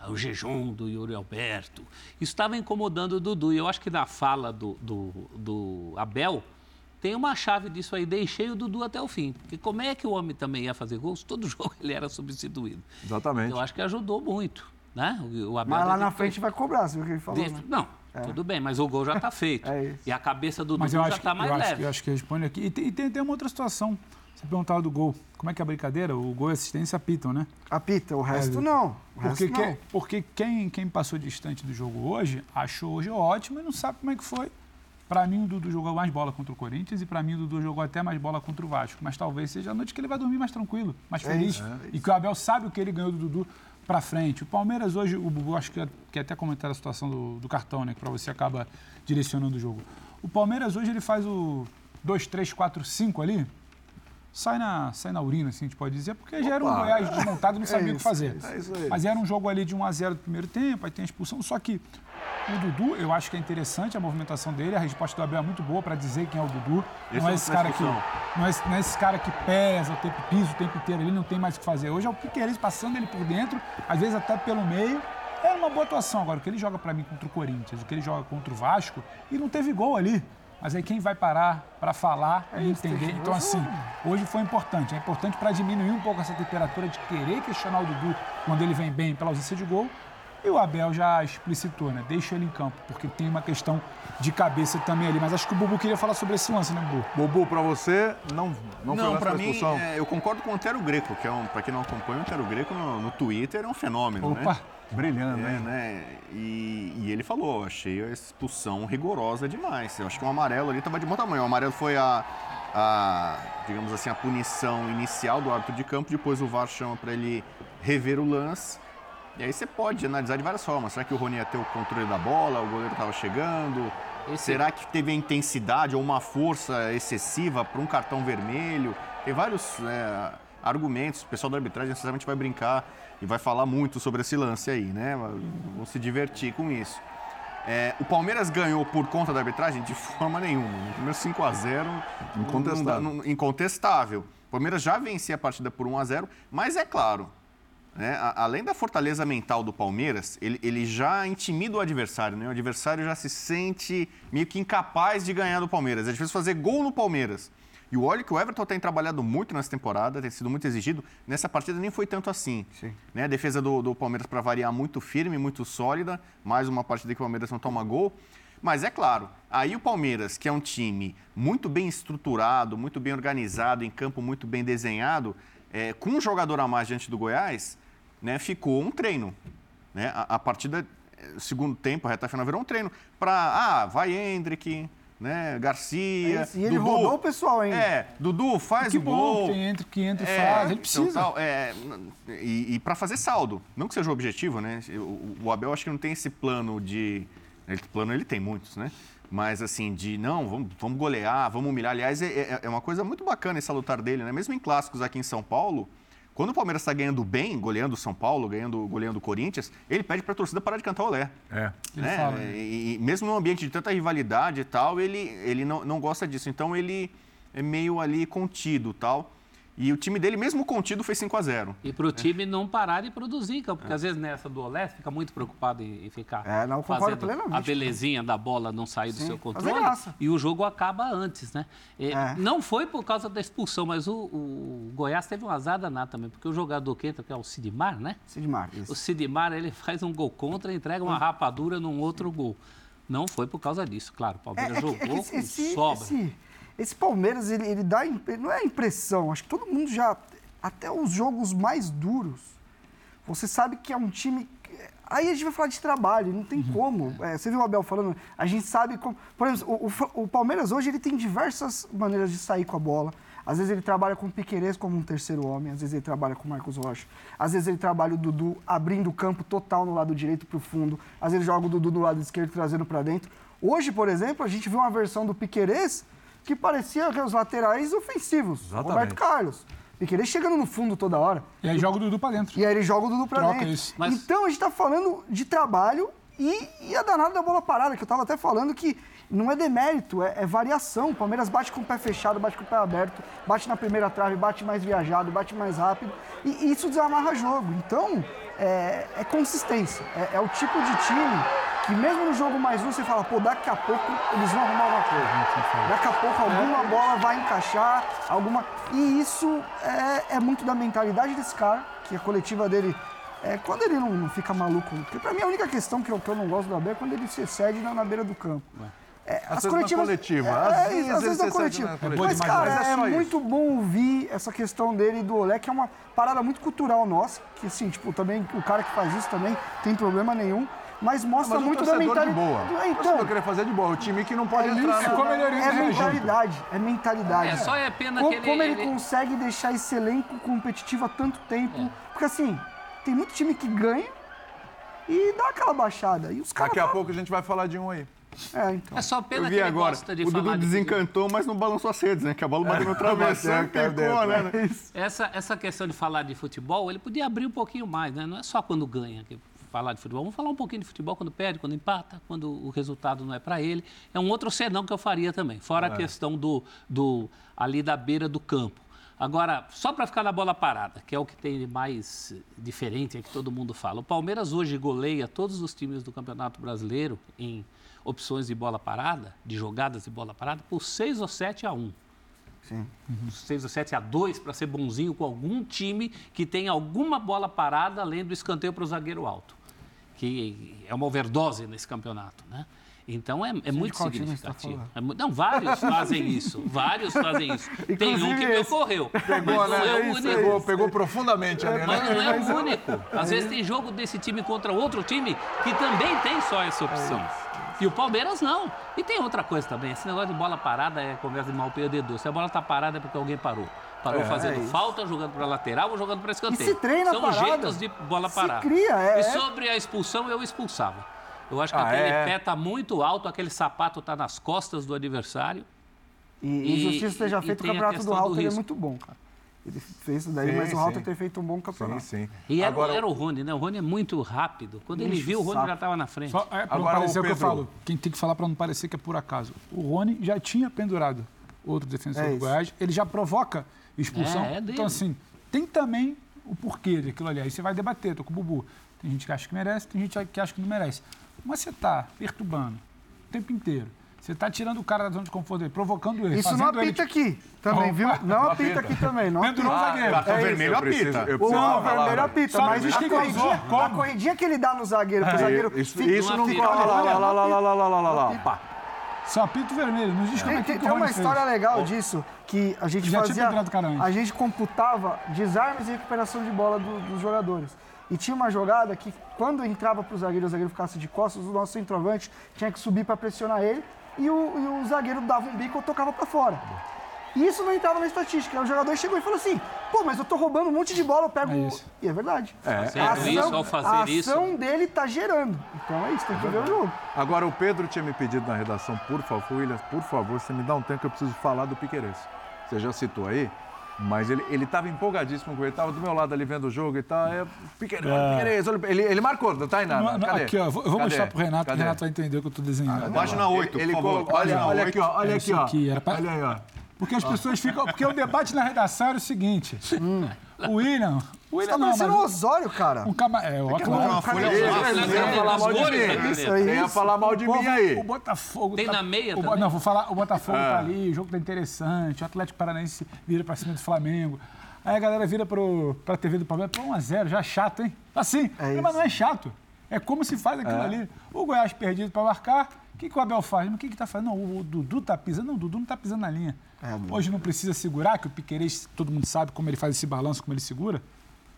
o jejum do Yuri Alberto. Isso estava incomodando o Dudu. E eu acho que na fala do, do, do Abel tem uma chave disso aí. Deixei o Dudu até o fim. Porque como é que o homem também ia fazer gols? (laughs) Todo jogo ele era substituído. Exatamente. Eu acho que ajudou muito. Né? O, o Abel Mas lá na frente vai cobrar, você viu o que ele falou? Né? Não, tudo bem, mas o gol já está (laughs) feito. É isso. E a cabeça do Dudu já acho, está mais eu, acho, leve. que- eu acho que responde aqui. E tem, e tem, tem uma outra situação. Você perguntava do gol. Como é que é a brincadeira? O gol e a assistência apitam, né? Apita, o resto É, não. O resto Porque, não. porque quem, quem passou distante do jogo hoje, achou hoje ótimo e não sabe como é que foi. Para mim, o Dudu jogou mais bola contra o Corinthians e para mim, o Dudu jogou até mais bola contra o Vasco. Mas talvez seja a noite que ele vai dormir mais tranquilo, mais É feliz. isso, e que o Abel sabe o que ele ganhou do Dudu para frente. O Palmeiras hoje, o Bubu, acho que, que até comentaram a situação do, do cartão, né? Que para você acaba direcionando o jogo. O Palmeiras hoje ele faz o 2, 3, 4, 5 ali. Sai na, sai na urina, assim, a gente pode dizer, porque já era um Opa. Goiás desmontado, não sabia o que isso, fazer. é isso aí. Mas era um jogo ali de 1 a 0 do primeiro tempo, aí tem a expulsão. Só que o Dudu, eu acho que é interessante a movimentação dele, a resposta do Abel é muito boa para dizer quem é o Dudu. Esse não é não esse cara que não é, não é esse cara que pesa o tempo piso o tempo inteiro, ele não tem mais o que fazer. Hoje é o Piqueires passando ele por dentro, às vezes até pelo meio. É uma boa atuação agora, o que ele joga para mim contra o Corinthians, o que ele joga contra o Vasco, e não teve gol ali. Mas aí quem vai parar para falar e entender? Então, assim, hoje foi importante. É importante para diminuir um pouco essa temperatura de querer questionar o Dudu quando ele vem bem pela ausência de gol. E o Abel já explicitou, né? Deixa ele em campo, porque tem uma questão de cabeça também ali. Mas acho que o Bubu queria falar sobre esse lance, né, Bubu? Bubu, para você, não, não, Não, foi pra lance mim, expulsão? é, eu concordo com o Antero Greco, que é um, pra quem não acompanha, o Antero Greco no, no Twitter é um fenômeno, Opa, né? Brilhando, É, né? E, e ele falou, achei a expulsão rigorosa demais. Eu acho que o amarelo ali estava de bom tamanho. O amarelo foi a, a, digamos assim, a punição inicial do árbitro de campo, depois o VAR chama para ele rever o lance. E aí você pode analisar de várias formas. Será que o Rony ia ter o controle da bola, o goleiro estava chegando? Esse- Será que teve a intensidade ou uma força excessiva para um cartão vermelho? Tem vários é, argumentos. O pessoal da arbitragem necessariamente vai brincar e vai falar muito sobre esse lance aí, né? Vão se divertir com isso. É, o Palmeiras ganhou por conta da arbitragem? De (laughs) forma nenhuma. No primeiro 5 a 0 Incontestável. não não- incontestável. O Palmeiras já vencia a partida por 1 a 0 mas é claro, né, a- além da fortaleza mental do Palmeiras, ele, ele já intimida o adversário, né? O adversário já se sente meio que incapaz de ganhar do Palmeiras. É difícil fazer gol no Palmeiras. E o olho que o Everton tem trabalhado muito nessa temporada, tem sido muito exigido. Nessa partida nem foi tanto assim. Né? A defesa do, do Palmeiras, para variar, muito firme, muito sólida. Mais uma partida que o Palmeiras não toma gol. Mas é claro, aí o Palmeiras, que é um time muito bem estruturado, muito bem organizado, em campo muito bem desenhado, é, com um jogador a mais diante do Goiás, né, ficou um treino. Né? A, a partida, eh, segundo tempo, a reta final virou um treino. Para, ah, vai Hendrick, né, Garcia. É e ele Dudu. rodou o pessoal ainda. É, Dudu, faz que o bom gol. que entra, que entra e É, faz. Ele então, precisa. tal, é, e para fazer saldo. Não que seja o objetivo, né? O, o Abel acho que não tem esse plano de. Ele, plano ele tem muitos, né? Mas assim, de não, vamos, vamos golear, vamos humilhar. Aliás, é, é- é uma coisa muito bacana esse salutar dele, né? Mesmo em clássicos aqui em São Paulo, quando o Palmeiras está ganhando bem, goleando o São Paulo, ganhando, goleando o Corinthians, ele pede para a torcida parar de cantar olé. É. Ele né? fala, né? E, e mesmo num ambiente de tanta rivalidade e tal, ele, ele não, não gosta disso. Então ele é meio ali contido tal. E o time dele, mesmo contido, fez 5 a 0 E para o time não parar de produzir, porque às vezes nessa do Olé fica muito preocupado em, ficar É, não, fazendo plenamente. a belezinha da bola não sair do Sim, seu fazer controle e o jogo acaba antes, né? É, É. Não foi por causa da expulsão, mas o, o Goiás teve um azar danado também, porque o jogador que entra, que é o Sidmar, né? Sidmar, O isso. Sidmar, ele faz um gol contra e entrega uma rapadura num outro gol. Não foi por causa disso, claro. O É, Palmeiras é é jogou esse, com sobra. esse, esse Palmeiras, ele, ele dá. Não é impressão, acho que todo mundo já. Até os jogos mais duros, você sabe que é um time. Aí a gente vai falar de trabalho, não tem como. É, você viu o Abel falando, a gente sabe como. Por exemplo, o, o o Palmeiras hoje ele tem diversas maneiras de sair com a bola. Às vezes ele trabalha com o Piquerez como um terceiro homem, às vezes ele trabalha com o Marcos Rocha, às vezes ele trabalha o Dudu abrindo o campo total no lado direito para o fundo, às vezes joga o Dudu do lado esquerdo trazendo para dentro. Hoje, por exemplo, a gente viu uma versão do Piquerez que parecia que os laterais ofensivos, Exatamente. Roberto Carlos. Piquerez chegando no fundo toda hora. E aí joga o Dudu pra dentro. E aí ele joga o Dudu pra Troca dentro. isso. Mas- Então a gente tá falando de trabalho e, e a danada da bola parada, que eu tava até falando que não é demérito, é, é variação. O Palmeiras bate com o pé fechado, bate com o pé aberto, bate na primeira trave, bate mais viajado, bate mais rápido. E, e isso desamarra jogo. Então, é, é consistência. É, é o tipo de time que mesmo no jogo mais um, você fala, pô, daqui a pouco eles vão arrumar alguma coisa. Daqui a pouco alguma bola vai encaixar, alguma... E isso é, é muito da mentalidade desse cara, que a coletiva dele... É, quando ele não, não fica maluco... Porque pra mim a única questão que eu, que eu não gosto do Abel é quando ele se excede na, na beira do campo. É, Às vezes na coletiva, É, às é, vezes às vezes excede coletiva. Mas, cara, é é, isso. muito bom ouvir essa questão dele e do Olé, que é uma parada muito cultural nossa, que assim, tipo, também o cara que faz isso também tem problema nenhum, mas mostra Mas muito da torcedor de mentalidade. boa. É, então, querer fazer de boa. O time que não pode é entrar isso, é regime. mentalidade, é mentalidade. É, só é pena como, que ele- como ele, ele- consegue deixar esse elenco competitivo há tanto tempo. É. Porque assim, tem muito time que ganha e dá aquela baixada. E os caras. Daqui a tá- pouco a gente vai falar de um aí. É, então. É só pena Eu que ele agora, gosta de o falar Dudu de desencantou, mas não balançou as redes, né? Que a bola bateu no travessão (laughs) pegou, dentro, né? Essa, essa questão de falar de futebol, ele podia abrir um pouquinho mais, né? Não é só quando ganha que falar de futebol. Vamos falar um pouquinho de futebol quando perde, quando empata, quando o resultado não é para ele. É um outro senão que eu faria também. Fora a questão do, do ali da beira do campo. Agora, só para ficar na bola parada, que é o que tem mais diferente, é que todo mundo fala. O Palmeiras hoje goleia todos os times do Campeonato Brasileiro em opções de bola parada, de jogadas de bola parada, por 6 ou 7 a 1. Sim. 6 ou 7 a 2 para ser bonzinho com algum time que tem alguma bola parada além do escanteio para o zagueiro alto, que é uma overdose nesse campeonato, né? Então é, é muito tá significativo. É não, vários fazem isso. Vários fazem isso. (laughs) Tem um que me ocorreu. Pegou, mas não né? é o Isso, único. pegou, pegou profundamente ali, Mas né? não é o único. Às vezes tem jogo desse time contra outro time que também tem só essa opção. E o Palmeiras não. E tem outra coisa também. Esse negócio de bola parada é conversa de mal perdedor. Se a bola tá parada é porque alguém parou. Parou É, fazendo é falta, jogando para lateral ou jogando para escanteio. se treina São parada. jeitos de bola parada. cria, é- E é- sobre a expulsão, eu expulsava. Eu acho que Ah, aquele é? pé tá muito alto, aquele sapato tá nas costas do adversário. E, e E- justiça seja e feita, o campeonato do questão do é muito bom, cara. Ele fez isso daí, Sim, mas o Halter sim. tem feito um bom Sim, campeonato. sim. E era, Agora, era o Rony, né? O Rony é muito rápido. Quando ele viu, o Rony saco. já estava na frente. Só, é, não Agora, parecer o o que eu Pedro- falo. Quem tem que falar para não parecer que é por acaso. O Rony já tinha pendurado outro defensor É do. Goiás. Ele já provoca expulsão. É, é dele. então, assim, tem também o porquê daquilo ali. Aí você vai debater, tô com o Bubu. Tem gente que acha que merece, tem gente que acha que não merece. Mas você tá perturbando o tempo inteiro. Você está tirando o cara da zona de conforto dele, provocando ele. Isso não apita ele... aqui também, viu? Não apita aqui também. Não O zagueiro. Cartão é vermelho apita. O vermelho apita, mas a corridinha, a corridinha que ele dá no zagueiro, pro é, zagueiro Isso, isso não cola. Lá, lá. Só apito vermelho, nos diz como é que Tem uma história legal disso, que a gente fazia... A gente computava desarmes e recuperação de bola dos jogadores. E tinha uma jogada que, quando entrava para o zagueiro, o zagueiro ficasse de costas, o nosso centroavante tinha que subir para pressionar ele e o, e o zagueiro dava um bico ou tocava para fora. E isso não entrava na estatística. O jogador chegou e falou assim: pô, mas eu tô roubando um monte de bola, eu pego. É o-" isso. E é verdade. Fazendo isso, ao fazer a isso- ação dele tá gerando. Então é isso, tem que ver o jogo. Agora, o Pedro tinha me pedido na redação, por favor, William, por favor, você me dá um tempo que eu preciso falar do Piqueires. Você já citou aí, mas ele ele estava empolgadíssimo com ele, estava do meu lado ali vendo o jogo e tal. É, Piqueires, o- ele, ele marcou, não tá aí nada. Cadê? aqui, ó. Eu vou, Cadê? mostrar pro Renato, que o Cadê? Renato vai entender o que eu tô desenhando. Página 8, Ele por favor. colocou- olha, Página olha 8. aqui, ó, olha É aqui, ó. aqui, pra- Olha aí, ó. Porque as pessoas ficam. Porque o debate na redação era o seguinte: o William. O Você William tá não, parecendo mas um Osório, cara. um cama, é, o Coloca óculos. uma folha. Você ia falar mal de mim. Isso Você ia isso. falar mal de O mim aí. O Botafogo. Tem tá- na meia o, também? Não, vou falar. O Botafogo Ah. tá ali, o jogo tá interessante. O Atlético Paranaense vira pra cima do Flamengo. Aí a galera vira pro, pra TV do Palmeiras, pô, 1x0, já é chato, hein? Assim, É mas não é chato. É como se faz aquilo ali. O Goiás perdido pra marcar. O que, que o Abel faz? Mas o que, que tá fazendo? Não, o, o Dudu tá pisando. Não, o Dudu não tá pisando na linha. Hoje não precisa segurar, que o Piquerez, todo mundo sabe como ele faz esse balanço, como ele segura.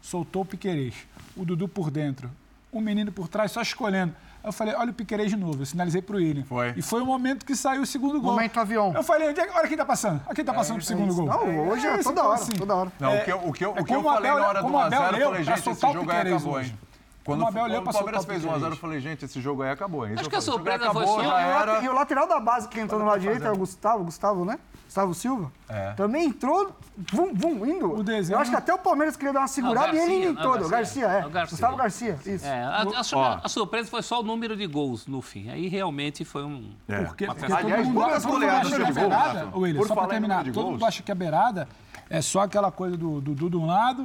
Soltou o Piquerez. O Dudu por dentro. O menino por trás, só escolhendo. Aí eu falei, olha o Piquerez de novo. Eu sinalizei pro William. Foi. E foi o momento que saiu o segundo gol. Momento avião. Eu falei, é que- olha quem tá passando. Olha quem tá passando pro segundo gol. Não, hoje é isso, toda hora, assim, toda hora. Não, É, o que eu, o que eu, é o que eu o falei Abel- na hora do como o Abel 1x0, eu leu falei, pra gente, esse soltar o jogo aí acabou, hoje. hein? Quando, o Abel quando pra o Palmeiras fez 1x0, eu falei, gente, esse jogo aí acabou. hein? Acho que a surpresa foi E late- era. E o lateral da base que entrou no lado direito é o Gustavo, Gustavo, né? Gustavo Silva. É. Também entrou, vum, vum, indo. O desenho- Eu acho que até o Palmeiras queria dar uma segurada e ele Garcia, indo em não, todo. O Garcia. Garcia, é. É o Garcia. Gustavo Garcia, isso. É, a, a- a surpresa foi só o número de gols no fim. Aí realmente foi um. É. Porque, porque Aliás, mundo, quantas todo mundo goleadas acha teve que a gol, beirada, Renato? ô, William, Por só pra terminar, de todo gols. mundo acha que a beirada é só aquela coisa do Dudu de um lado,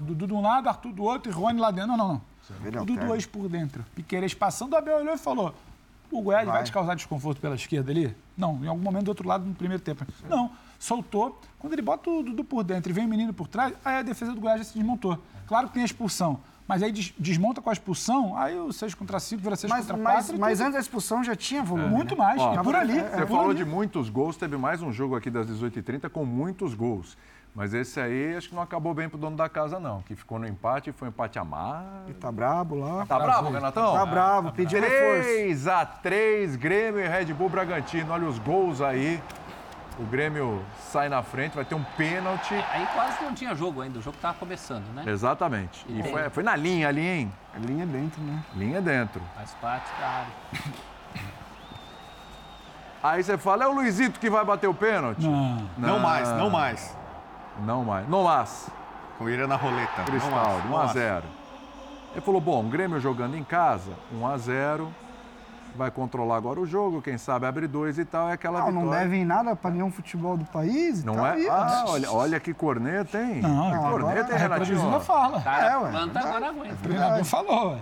Dudu de um lado, Arthur do outro e Rony lá dentro. Não, não, não. Ele O Dudu alterna. hoje por dentro. Piqueires passando, o Abel olhou e falou: o Goiás vai. Vai. te causar desconforto pela esquerda ali? Não, em algum momento do outro lado no primeiro tempo. Não, soltou. Quando ele bota o Dudu por dentro e vem o menino por trás, aí a defesa do Goiás já se desmontou. Claro que tem a expulsão. Mas aí des- desmonta com a expulsão, aí o 6 contra 5 vira 6 Mas, contra mas, 4. mas antes da expulsão já tinha volume. Muito né? mais. Ó, e por ali. Você por falou ali. de muitos gols, teve mais um jogo aqui das 18h30 com muitos gols. Mas esse aí acho que não acabou bem pro dono da casa, não. Que ficou no empate, foi um empate amargo. Ele tá brabo lá. Tá bravo, Renatão? Tá bravo, pediu reforço. 3 a 3 Grêmio e Red Bull Bragantino. Olha os gols aí. O Grêmio sai na frente, vai ter um pênalti. Aí quase não tinha jogo ainda, o jogo estava começando, né? Exatamente. E foi, foi na linha ali, hein? Linha dentro, né? Linha dentro. Faz parte da área. (laughs) Aí você fala, é o Luizito que vai bater o pênalti? Não. Não mais, não mais. Não mais. Não mais. Com ele na roleta. Não Cristaldo, mais, não mais. 1x0. Ele falou, bom, o Grêmio jogando em casa, 1x0. Vai controlar agora o jogo, quem sabe abre dois e tal, é aquela Não, vitória. não devem nada para nenhum futebol do país. e Não tal, é? e- Ah, olha, olha que corneta, hein? Não, que corneta, hein, a Renatinho? retrovisora fala. Cara, É, ué, planta verdade. agora aguenta. O treinador falou, ué.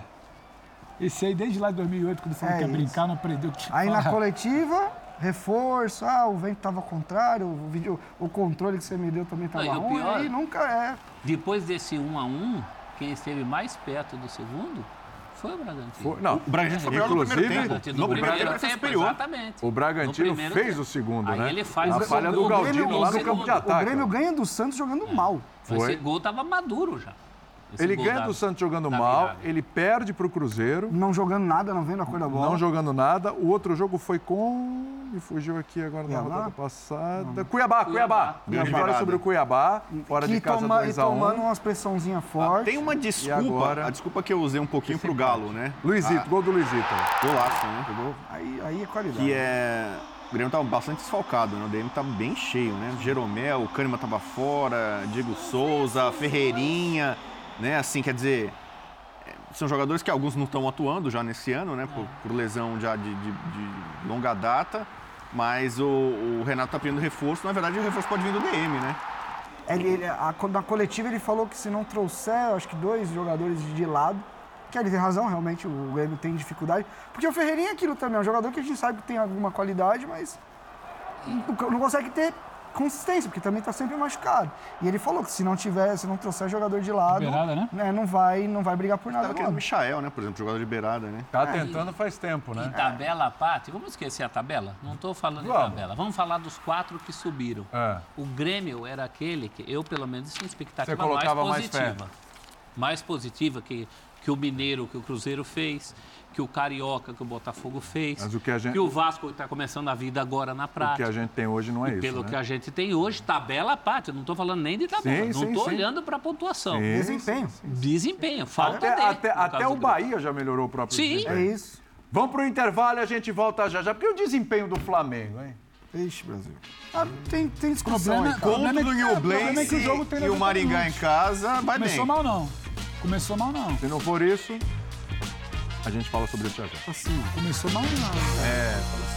Esse aí, desde lá de 2008, quando falou É que ia isso. brincar, não aprendeu o que tinha Aí que na falar. coletiva, reforço, ah, o vento estava contrário, o, vídeo, o controle que você me deu também estava e ruim. pior- Aí nunca é. Depois desse 1 a 1 quem esteve mais perto do segundo foi o Bragantino. Foi- não, O Bragantino foi melhor no Inclusive, primeiro tempo. No no primeiro primeiro tempo tempo, superior. exatamente. o Bragantino fez tempo. o segundo, Aí né? ele faz a o falha segundo, do o Galdino lá o no campo de segundo. O ataque. Grêmio ganha do Santos jogando mal. Foi. Esse gol tava maduro já. Ele ganha da- do Santos jogando mal, virada. ele perde pro Cruzeiro, Não jogando nada, não vendo a cor da bola. não jogando nada. O outro jogo foi com. Me fugiu aqui agora na Cuiabá? rodada passada. Cuiabá, Cuiabá. Grande Vitória sobre o Cuiabá, fora que de casa toma, e 2 a 1 tomando umas pressãozinha forte. Tem uma desculpa, agora? a desculpa que eu usei um pouquinho pro Galo, né? Luizito, gol do Luizito. Golaço, né? Aí, aí é qualidade. Que é. O Grêmio tava bastante desfalcado, né? O DM tava bem cheio, né? Jeromel, o Kahneman tava fora, Diego Souza, Ferreirinha, né? Assim, quer dizer. é, São jogadores que alguns não estão atuando já nesse ano, né? Por, por lesão já de, de- de longa data. Mas o, o Renato tá pedindo reforço. Na verdade, o reforço pode vir do DM, né? Ele, ele- a- na coletiva ele falou que se não trouxer, acho que dois jogadores de lado, que ele tem razão, realmente o Grêmio tem dificuldade. Porque o Ferreirinha é aquilo também, é um jogador que a gente sabe que tem alguma qualidade, mas não consegue ter consistência, porque também está sempre machucado. E ele falou que se não tiver, se não trouxer jogador de lado, Beirada, né? não vai, não vai brigar por nada. Tava querendo o. Michael, né? Por exemplo, jogador de beirada, né? Tá tentando faz tempo, Em né? tabela à parte, vamos esquecer a tabela? Não estou falando Vamos. em tabela. Vamos falar dos quatro que subiram. É. O Grêmio era aquele que eu, pelo menos, tinha expectativa Você colocava mais mais positiva. Mais positiva que, que o Mineiro, que o Cruzeiro fez, que o Carioca, que o Botafogo fez, Mas o que a gente- o Vasco está começando a vida agora na O que prática. a gente tem hoje não é E isso, pelo né? que a gente tem hoje, tabela à parte. Eu não estou falando nem de tabela. Sim, não sim, estou sim. olhando para a pontuação. Sim. Desempenho. Desempenho. Falta Até, de, até, até o. Bahia já melhorou o próprio Sim. desempenho. É isso. Vamos pro intervalo e a gente volta já já. Porque o desempenho do Flamengo, hein? Ixi, Brasil. Ah, tem, tem discussão Problema- aí, é Contra o que- New é, o problema é que o tem e o 90 Maringá em casa, vai Começou bem. mal, não. Começou mal, não. Se não for isso, a gente fala sobre isso já já. Assim, Começou mal, não.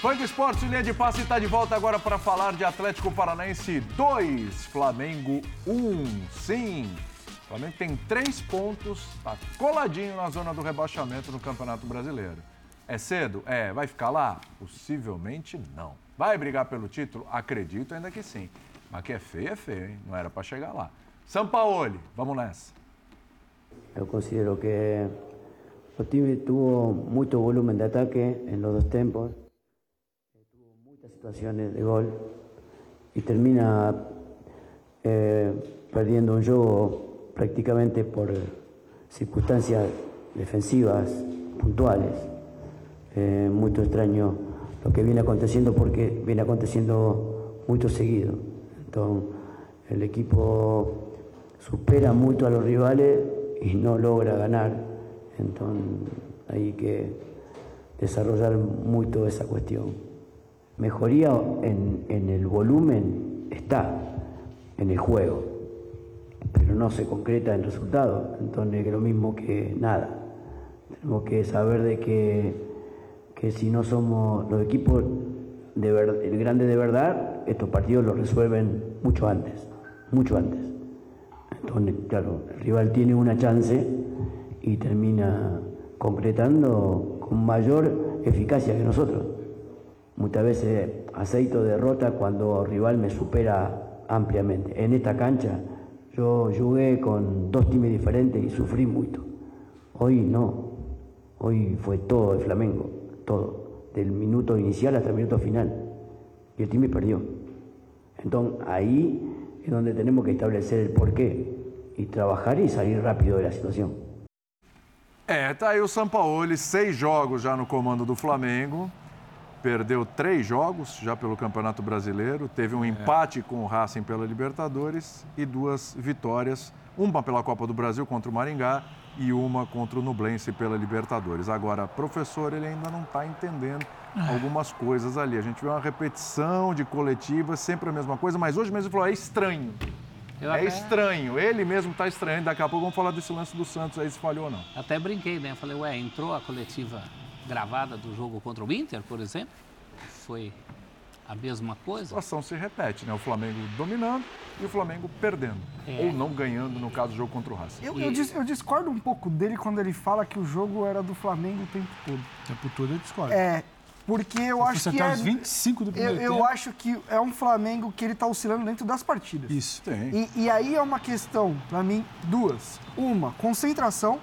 Fã de Esportes, linha de passe está de volta agora para falar de Atlético Paranaense 2, Flamengo 1. Sim, o Flamengo tem três pontos, está coladinho na zona do rebaixamento no Campeonato Brasileiro. É cedo? É. Vai ficar lá? Possivelmente não. Vai brigar pelo título? Acredito ainda que sim. Mas que é feio, é feio, hein? Não era para chegar lá. Sampaoli, vamos nessa. Yo considero que el time tuvo mucho volumen de ataque en los dos tempos, tuvo muchas situaciones de gol y termina eh, perdiendo un juego prácticamente por circunstancias defensivas puntuales. Eh, muy extraño lo que viene aconteciendo porque viene aconteciendo muy seguido. Entonces, el equipo supera mucho a los rivales y no logra ganar. Entonces hay que desarrollar mucho esa cuestión. Mejoría en, el volumen está, en el juego, pero no se concreta en resultados. Entonces es lo mismo que nada. Tenemos que saber de que, que si no somos los equipos de ver- el grande de verdad, estos partidos los resuelven mucho antes, mucho antes. Entonces, claro, el rival tiene una chance y termina concretando con mayor eficacia que nosotros. Muchas veces aceito derrota cuando el rival me supera ampliamente. En esta cancha yo jugué con dos times diferentes y sufrí mucho. Hoy no. Hoy fue todo el Flamengo, todo. Del minuto inicial hasta el minuto final. Y el time perdió. Entonces ahí es donde tenemos que establecer el porqué y trabajar y salir rápido de la situación. É, tá aí o Sampaoli, seis jogos já no comando do Flamengo. Perdeu três jogos já pelo Campeonato Brasileiro. Teve um empate com o Racing pela Libertadores e duas vitórias. Uma pela Copa do Brasil contra o Maringá e uma contra o Nublense pela Libertadores. Agora, professor, ele ainda não está entendendo algumas coisas ali. A gente vê uma repetição de coletivas, sempre a mesma coisa, mas hoje mesmo ele falou, é estranho. Eu é até- estranho. Ele mesmo tá estranhando. Daqui a pouco vamos falar desse lance do Santos aí, se falhou ou não. Até brinquei, né? Falei, ué, entrou a coletiva gravada do jogo contra o Inter, por exemplo? Foi a mesma A coisa? situação se repete, né? O Flamengo dominando e o Flamengo perdendo. É. Ou não ganhando, no caso do jogo contra o Racing. Eu, eu dis- eu discordo um pouco dele quando ele fala que o jogo era do Flamengo o tempo todo. O tempo todo eu discordo. É, porque eu Se acho que até é... os 25 do Eu, primeiro eu tempo. acho que é um Flamengo que ele tá oscilando dentro das partidas. Isso. Tem. E, e aí é uma questão, pra mim, duas. Uma, concentração.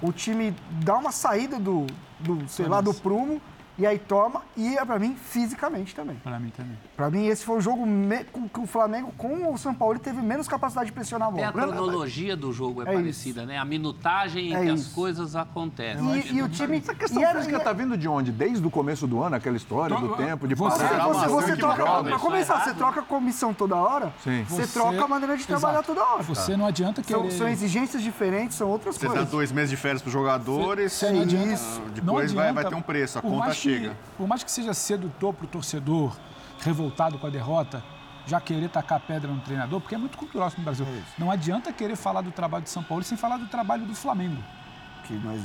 O time dá uma saída do, do sei lá, do prumo e aí toma. E é pra mim, fisicamente também. Pra mim também. Pra mim, esse foi o jogo me- com que o Flamengo, com o São Paulo, teve menos capacidade de pressionar a Até bola. a cronologia do jogo é, É parecida, né? A minutagem em É que as isso. coisas acontecem. E, e o time. Essa questão e era- física tá vindo de onde? Desde o começo do ano, aquela história do tempo, de Você- parar, Você, uma você, ação que troca, joga. pra começar, você troca a comissão toda hora, Sim. você, Você- troca a maneira de trabalhar Exato. toda hora. Você não adianta São, querer... são exigências diferentes, são outras Você dá coisas. dois meses de férias pros jogadores, Você não adianta- Isso. não depois vai, vai adianta, ter um preço, a conta que- chega. por mais que seja sedutor pro torcedor revoltado com a derrota, já querer tacar pedra no treinador, porque é muito cultural no Brasil. não adianta querer falar do trabalho de São Paulo sem falar do trabalho do Flamengo.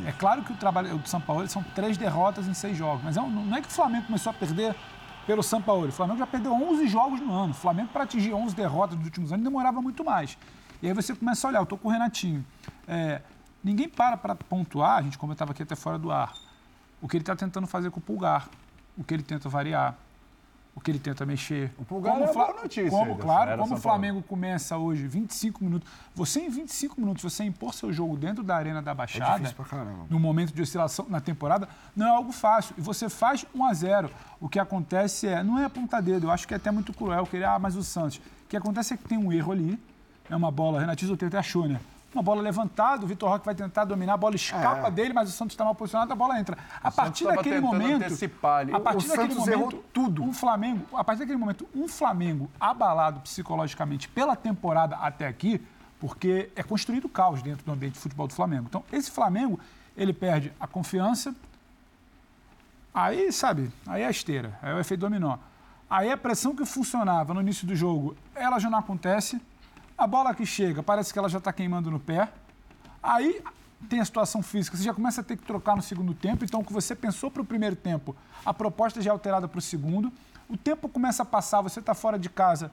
É claro que o trabalho do São Paulo são três derrotas em seis jogos, mas é não é que o Flamengo começou a perder pelo São Paulo. O Flamengo já perdeu 11 jogos no ano. O Flamengo, para atingir 11 derrotas nos últimos anos, demorava muito mais. E aí você começa a olhar, eu estou com o Renatinho. É, ninguém para para pontuar, a gente comentava aqui até fora do ar, o que ele está tentando fazer com o Pulgar, o que ele tenta variar, o que ele tenta mexer. O Pulgar é a boa notícia Como, aí claro, como o Flamengo começa hoje 25 minutos. Você, em 25 minutos, você impor seu jogo dentro da Arena da Baixada, difícil pra caramba. num momento de oscilação na temporada, não é algo fácil. E você faz 1 a 0 O que acontece é, não é apontar dedo, eu acho que é até muito cruel querer, ah, mas o Santos. O que acontece é que tem um erro ali, é uma bola, Renatinho Zotero até achou, né? Uma bola levantada, o Vitor Roque vai tentar dominar, a bola escapa dele, mas o Santos está mal posicionado, a bola entra. A partir tava daquele momento. antecipar. A partir O daquele Santos momento, errou tudo. um Flamengo, a partir daquele momento, um Flamengo abalado psicologicamente pela temporada até aqui, porque é construído caos dentro do ambiente de futebol do Flamengo. Então, esse Flamengo, ele perde a confiança, aí, sabe, aí é a esteira, aí é o efeito dominó. Aí a pressão que funcionava no início do jogo, ela já não acontece, a bola que chega, parece que ela já está queimando no pé, aí tem a situação física, você já começa a ter que trocar no segundo tempo, então o que você pensou para o primeiro tempo, a proposta já é alterada para o segundo, o tempo começa a passar, você está fora de casa,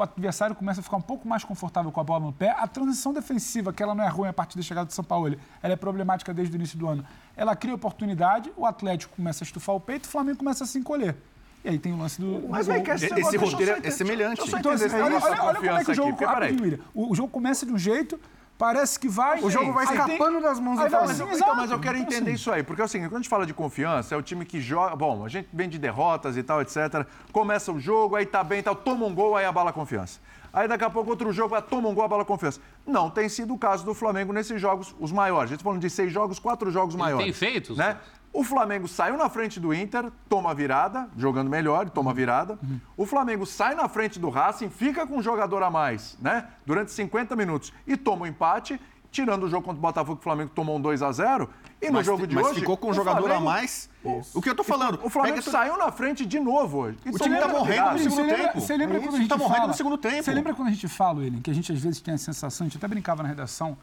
o adversário começa a ficar um pouco mais confortável com a bola no pé. A transição defensiva, que ela não é ruim a partir da chegada do São Paulo, ela é problemática desde o início do ano. Ela cria oportunidade, o Atlético começa a estufar o peito, o Flamengo começa a se encolher. E aí tem o lance do. Mas gol. que esse, Esse roteiro é semelhante. Deixa eu só Então, assim, olha, olha- olha como é que o jogo. aqui. O, o jogo começa de um jeito, parece que vai. O jogo vai aí tem- escapando das mãos do Flamengo. Mas, Exato. então, mas eu quero Então, entender assim, isso aí, porque é o seguinte, quando a gente fala de confiança, é o time que joga. Bom, a gente vem de derrotas e tal, etc. Começa o jogo, aí tá bem e tal, toma um gol, aí abala a confiança. Aí daqui a pouco outro jogo, toma um gol, abala a confiança. Não tem sido o caso do Flamengo nesses jogos, os maiores. A gente tá falando de seis jogos, quatro jogos maiores. tem feito, Né? O Flamengo saiu na frente do Inter, toma a virada, jogando melhor, toma a virada. O Flamengo sai na frente do Racing, fica com um jogador a mais, né? Durante 50 minutos e toma o empate, tirando o jogo contra o Botafogo, que o Flamengo tomou um 2 a 0 E no Mas, jogo de mas hoje. ficou com um o jogador Flamengo- a mais. O que eu tô falando? O Flamengo Pega- saiu na frente de novo hoje. O time tá morrendo no segundo tempo. você lembra É quando isso, a gente tá morrendo fala, no segundo tempo. Você lembra quando a gente fala, ele, que a gente às vezes tem a sensação, a gente até brincava na redação,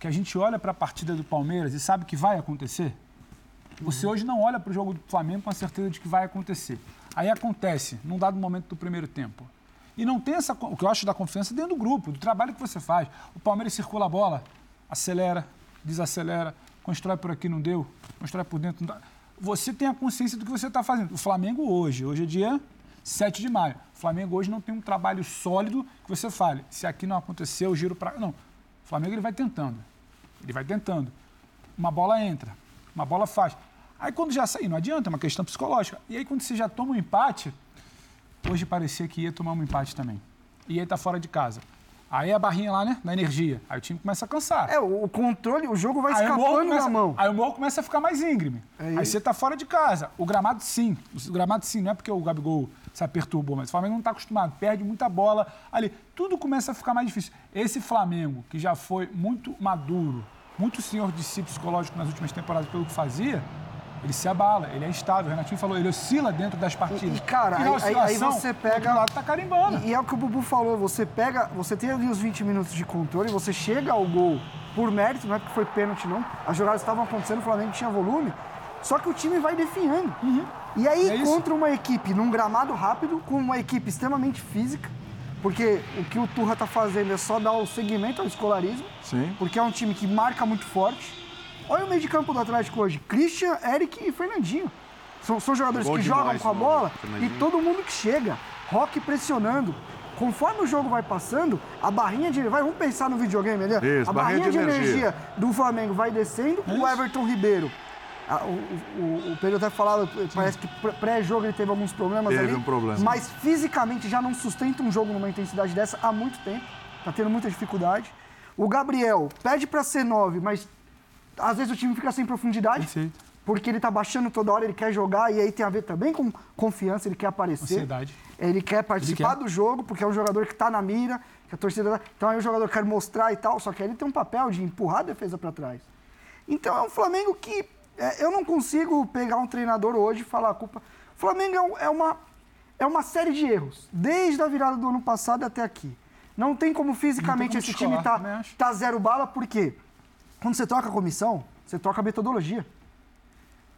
que a gente olha para a partida do Palmeiras e sabe que vai acontecer? Você hoje não olha para o jogo do Flamengo com a certeza de que vai acontecer. Aí acontece, num dado momento do primeiro tempo. E não tem essa, o que eu acho da confiança dentro do grupo, do trabalho que você faz. O Palmeiras circula a bola, acelera, desacelera, constrói por aqui, não deu, constrói por dentro, não dá. Você tem a consciência do que você está fazendo. O Flamengo hoje, hoje é dia 7 de maio. O Flamengo hoje não tem um trabalho sólido que você fale. Se aqui não aconteceu, eu giro para. Não. O Flamengo ele vai tentando. Ele vai tentando. Uma bola entra, uma bola faz. Aí quando já sai, não adianta, é uma questão psicológica. E aí quando você já toma um empate, hoje parecia que ia tomar um empate também. E aí tá fora de casa. Aí a barrinha lá, né? Na energia. Aí o time começa a cansar. É, o controle, o jogo vai Aí escapando começa, da mão. Aí o morro começa a ficar mais íngreme. É aí isso. você tá fora de casa. O gramado, sim. O gramado, sim. Não é porque o Gabigol se perturbou, mas o Flamengo não está acostumado. Perde muita bola ali. Tudo começa a ficar mais difícil. Esse Flamengo, que já foi muito maduro, muito senhor de si psicológico nas últimas temporadas pelo que fazia, Ele se abala, ele é instável. O Renatinho falou, ele oscila dentro das partidas. E, cara, na aí, aí- você o pega. outro lado tá carimbando. E, e é o que o Bubu falou, você pega. Você tem ali os 20 minutos de controle, você chega ao gol por mérito, não é porque foi pênalti, não. As jogadas estavam acontecendo, o Flamengo tinha volume. Só que o time vai definhando. E aí, É contra uma equipe num gramado rápido, com uma equipe extremamente física, porque o que o Turra tá fazendo é só dar o segmento ao escolarismo, Sim. porque é um time que marca muito forte. Olha o meio de campo do Atlético hoje: Christian, Eric e Fernandinho. São, são jogadores que demais, jogam com a bola e todo mundo que chega. Rock pressionando. Conforme o jogo vai passando, a barrinha de. Vai, vamos pensar no videogame ali. Isso, a barrinha barrinha, de de, energia. energia. do Flamengo vai descendo. O Everton Ribeiro. ah, o, o, o Pedro até falava, parece que pré- pré-jogo ele teve alguns problemas Teve ali. um problema. Mas fisicamente já não sustenta um jogo numa intensidade dessa há muito tempo. Tá tendo muita dificuldade. O Gabriel pede pra ser 9, mas às vezes o time fica sem profundidade. Perfeito. Porque ele tá baixando toda hora, ele quer jogar, e aí tem a ver também com confiança, ele quer aparecer. Ansiedade. Ele quer participar Ele quer. do jogo, porque é um jogador que tá na mira, que a torcida. dá- Então aí o jogador quer mostrar e tal, só que ele tem um papel de empurrar a defesa para trás. Então é um Flamengo que. é, eu não consigo pegar um treinador hoje e falar a culpa. O Flamengo é, é uma, é uma série de erros, desde a virada do ano passado até aqui. Não tem como fisicamente como esse time tá, também acho. tá zero bala, porque quando você troca a comissão, você troca a metodologia.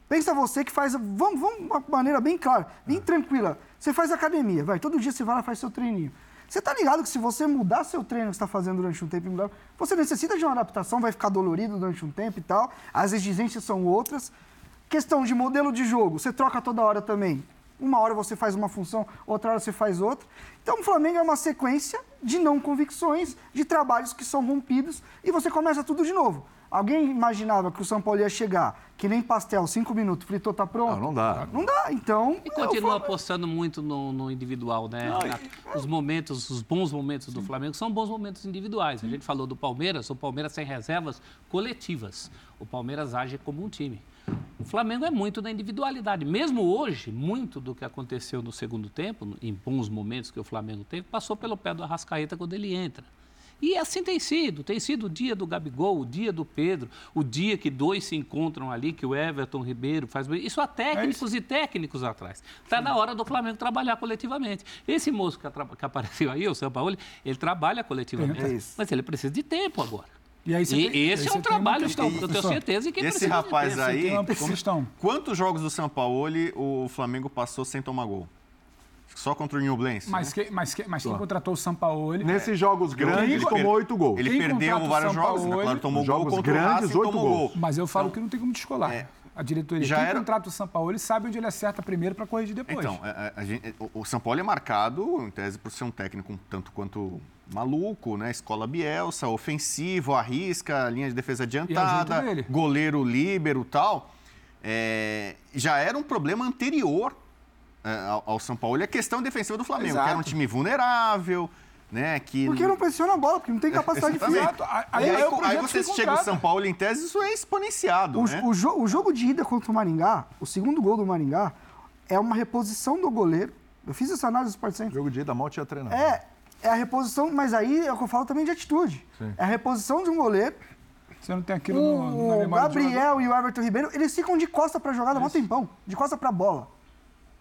Pensa você que faz. Vamos, vamos de uma maneira bem clara, bem tranquila. Você faz academia, vai. Todo dia você vai lá e faz seu treininho. Você tá ligado que se você mudar seu treino que você está fazendo durante um tempo, você necessita de uma adaptação, vai ficar dolorido durante um tempo e tal. As exigências são outras. Questão de modelo de jogo, você troca toda hora também. Uma hora você faz uma função, outra hora você faz outra. Então o Flamengo é uma sequência de não convicções, de trabalhos que são rompidos e você começa tudo de novo. Alguém imaginava que o São Paulo ia chegar, que nem pastel, cinco minutos, fritou, tá pronto? Não, não dá. Não dá, então. E continua apostando muito no, no individual, né? Renato? Os momentos, os bons momentos do Flamengo são bons momentos individuais. A gente falou do Palmeiras, o Palmeiras tem reservas coletivas. O Palmeiras age como um time. O Flamengo é muito da individualidade. Mesmo hoje, muito do que aconteceu no segundo tempo, em bons momentos que o Flamengo teve, passou pelo pé do Arrascaeta quando ele entra. E assim tem sido. Tem sido o dia do Gabigol, o dia do Pedro, o dia que dois se encontram ali, que o Everton Ribeiro faz. Isso há técnicos e técnicos atrás. Está na hora do Flamengo trabalhar coletivamente. Esse moço que, que apareceu aí, o Sampaoli, ele trabalha coletivamente. É isso. Mas ele precisa de tempo agora. E aí você E tem- esse aí é um trabalho questão, que eu tenho certeza que Esse precisa de rapaz tempo. aí, quantos jogos do São Paulo o Flamengo passou sem tomar gol? Só contra o Nublense? Mas, né? que, mas, que, mas quem contratou o Sampaoli... Nesses jogos grandes, Ele- tomou oito gols. Ele Quem perdeu vários jogos, né? Sampaoli- Claro, tomou gol jogos contra o grandes, oito gols. gol. Mas eu falo Então, que não tem como descolar. é. A diretoria, Já quem era- contrata o Sampaoli sabe onde ele acerta primeiro para corrigir depois. Então, a- a- a gente- o- Paulo é marcado, em tese, por ser um técnico um tanto quanto maluco, né? Escola Bielsa, ofensivo, arrisca, linha de defesa adiantada, goleiro líbero e tal. É, já era um problema anterior é, ao, ao São Paulo. E a questão defensiva do Flamengo, que era um Exato. time vulnerável, né? Que Porque não pressiona a bola, porque não tem capacidade Exatamente. física. Exato. Aí, Aí- aí, aí o aí você chega o contrata. São Paulo, em tese, isso é exponenciado, O, né? o jo- o jogo de ida contra o Maringá, o segundo gol do Maringá, é uma reposição do goleiro. Eu fiz essa análise do Sport Center. Jogo de ida, mal tinha treinado. É, é a reposição, mas aí é o que eu falo também de atitude. É a reposição de um goleiro. Você não tem aquilo no, na O, memória do jogador. Gabriel e o Everton Ribeiro, eles ficam de costa pra jogada há um tempão. De costa pra bola.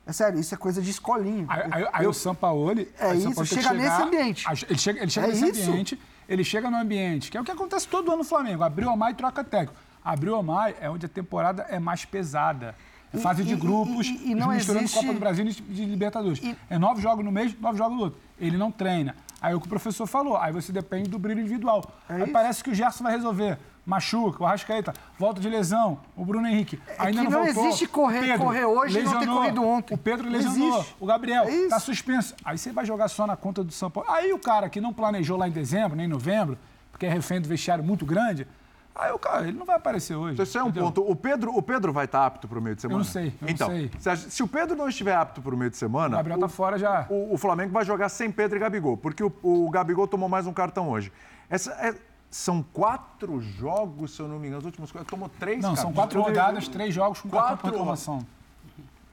É sério, isso é coisa de escolinha. Aí, aí- aí o Sampaoli... É aí isso, Sampaoli chega nesse chegar- ambiente. a- Ele chega, ele chega É nesse isso. ambiente, ele chega no ambiente, que é o que acontece todo ano no Flamengo. Abriu a mai e troca técnico. Abriu a mai é onde a temporada é mais pesada. É fase E- de e- grupos, e- e não misturando existe- Copa do Brasil e de Libertadores. E- É nove jogos no mês, nove jogos no outro. Ele não treina. Aí é o que o professor falou, aí você depende do brilho individual. É aí isso. parece que o Gerson vai resolver. Machuca, o Arrascaeta, volta de lesão, o Bruno Henrique. ainda É que não, não voltou. existe correr- correr hoje e não ter lesionou. corrido ontem. O Pedro lesionou. existe. O Gabriel É isso. tá suspenso. Aí você vai jogar só na conta do São Paulo. Aí o cara que não planejou lá em dezembro, nem em novembro, porque é refém do vestiário muito grande, aí o cara, ele não vai aparecer hoje. Isso é um entendeu? ponto. O Pedro, o Pedro vai estar apto para o meio de semana? Eu não sei, eu então, não sei. Se, a- se o Pedro não estiver apto para o meio de semana, O Gabriel tá fora já. o, o Flamengo vai jogar sem Pedro e Gabigol, porque o, o Gabigol tomou mais um cartão hoje. Essa é- são quatro jogos, se eu não me engano, os últimos quatro. Tomou três Não, são quatro Eu- rodadas, três jogos com quatro reclamação.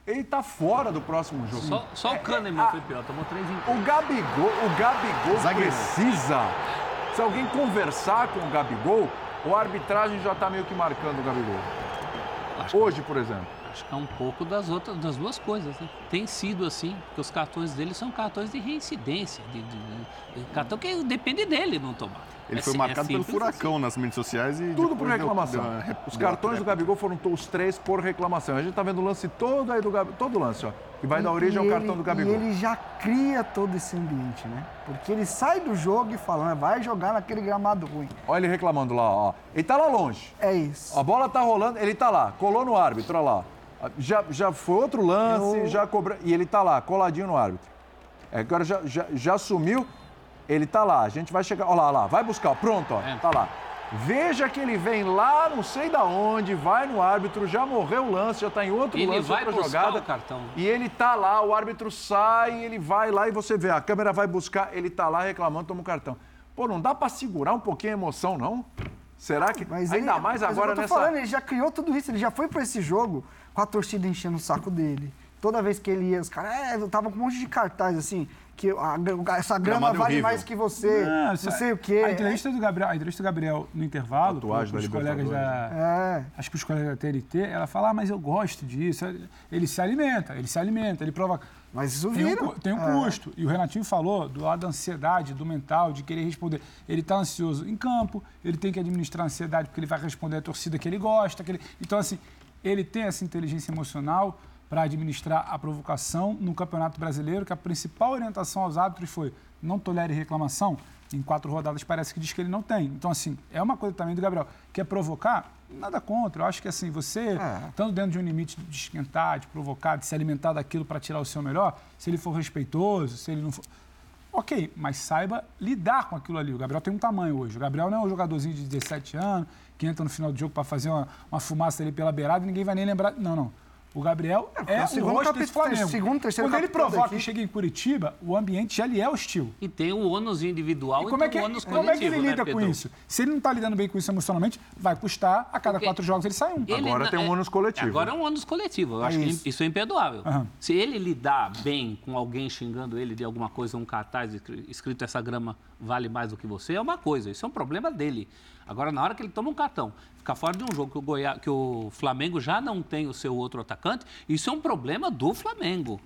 Ele tá fora do próximo jogo. Só, só o Kahneman foi pior, tomou três em O Gabigol, o Gabigol Zagueiro. precisa. Se alguém conversar com o Gabigol, o arbitragem já tá meio que marcando o Gabigol. Hoje, por exemplo. Acho que é um pouco das outras, das duas coisas, né? Tem sido assim, porque os cartões dele são cartões de reincidência, de, de- de- cartão que depende dele não tomar. Ele É foi sim- marcado é pelo simples furacão nas mídias sociais e. Tudo por deu- reclamação. deu Os deu uma cartões do. Gabigol foram os três por reclamação. A gente tá vendo o lance todo aí do Gabigol, todo o lance, ó. Que vai dar origem ao E cartão ele- do Gabigol. E ele já cria todo esse ambiente, né? Porque ele sai do jogo e fala, "Ah, vai jogar naquele gramado ruim. Olha ele reclamando lá, ó. Ele tá lá longe. É isso. A bola tá rolando, ele tá lá, colou no árbitro, olha lá. Já, já foi outro lance, Eu- já cobra. E ele tá lá, coladinho no árbitro. É, agora já, já, já sumiu, ele tá lá. A gente vai chegar. Olha lá, olha lá, vai buscar, pronto, ó. É. Tá lá. Veja que ele vem lá, não sei da onde, vai no árbitro, já morreu o lance, já tá em outro Ele lance, vai outra jogada. o cartão. E ele tá lá, o árbitro sai, ele vai lá e você vê, a câmera vai buscar, ele tá lá reclamando, toma o cartão. Pô, não dá pra segurar um pouquinho a emoção, não? Será que. Mas Ainda ele- mais mas agora eu tô nessa. falando, ele já criou tudo isso, ele já foi pra esse jogo com a torcida enchendo o saco dele. Toda vez que ele ia, os caras, é, eu tava com um monte de cartaz assim, que a- essa grama Gramado vale horrível. mais que você, não, isso- sei o quê. A entrevista do Gabriel, a entrevista do Gabriel no intervalo, Tatuagem com os colegas da. É. Acho que os colegas da TNT, ela fala, ah, mas eu gosto disso. Ele se alimenta, ele se alimenta, ele provoca. Mas isso Tem um, vira. tem um É. custo. E o Renatinho falou do lado da ansiedade, do mental, de querer responder. Ele está ansioso em campo, ele tem que administrar a ansiedade porque ele vai responder a torcida que ele gosta. Que ele... Então, assim, ele tem essa inteligência emocional para administrar a provocação no Campeonato Brasileiro, que a principal orientação aos árbitros foi não tolere reclamação. Em quatro rodadas parece que diz que ele não tem. Então, assim, é uma coisa também do Gabriel. Quer provocar? Nada contra. Eu acho que, assim, você, estando dentro de um limite de esquentar, de provocar, de se alimentar daquilo para tirar o seu melhor, se ele for respeitoso, se ele não for. Ok, mas saiba lidar com aquilo ali. O Gabriel tem um tamanho hoje. O Gabriel não é um jogadorzinho de 17 anos que entra no final do jogo para fazer uma, uma fumaça ali pela beirada e ninguém vai nem lembrar. Não, não. O Gabriel foi é, o o segundo rosto desse Flamengo. segundo, terceiro Quando ele provoca e chega em Curitiba, o ambiente já lhe é hostil. E tem o ônus individual E e, como é, tem que, o ônus como é que ele coletivo, né, lida com isso? Se ele não está lidando bem com isso emocionalmente, vai custar, a cada Porque quatro jogos ele sai um. Ele Agora na- tem um é- ônus coletivo. Agora é um ônus coletivo. Eu acho que isso. isso é imperdoável. Aham. Se ele lidar bem com alguém xingando ele de alguma coisa, um cartaz escri- escrito essa grama vale mais do que você, é uma coisa. Isso é um problema dele. Agora, na hora que ele toma um cartão, fica fora de um jogo que o, Goiá, que o Flamengo já não tem o seu outro atacante, isso é um problema do Flamengo.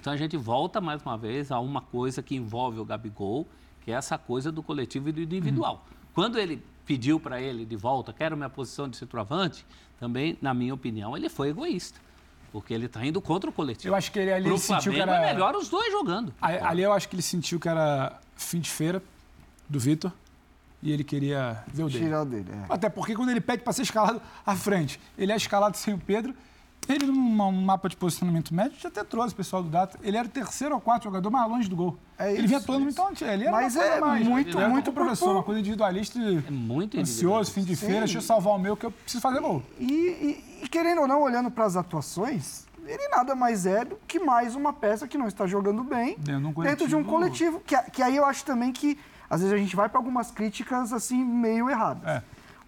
Então a gente volta mais uma vez a uma coisa que envolve o Gabigol, que é essa coisa do coletivo e do individual. Quando ele pediu para ele de volta, quero minha posição de centroavante, também, na minha opinião, ele foi egoísta. Porque ele está indo contra o coletivo. Eu acho que ele ali Pro sentiu que Flamengo era. é melhor os dois jogando. Ali eu acho que ele sentiu que era fim de feira do Vitor e ele queria ver o dele. Tirar o dele. é. Até porque quando ele pede para ser escalado à frente, ele é escalado sem o Pedro. Ele, num mapa de posicionamento médio, já até trouxe o pessoal do Data. Ele era o terceiro ou quarto jogador mais longe do gol. É ele vinha atuando é isso. muito antes. Ele era Mas é mais. muito, ele muito professor, uma coisa individualista. É muito Ansioso, fim de feira, deixa eu salvar o meu que eu preciso fazer gol. E, e- e querendo ou não, olhando para as atuações, ele nada mais é do que mais uma peça que não está jogando bem Dentro de um dentro de um coletivo. coletivo. Que, que aí eu acho também que, às vezes, a gente vai para algumas críticas assim, meio erradas. É.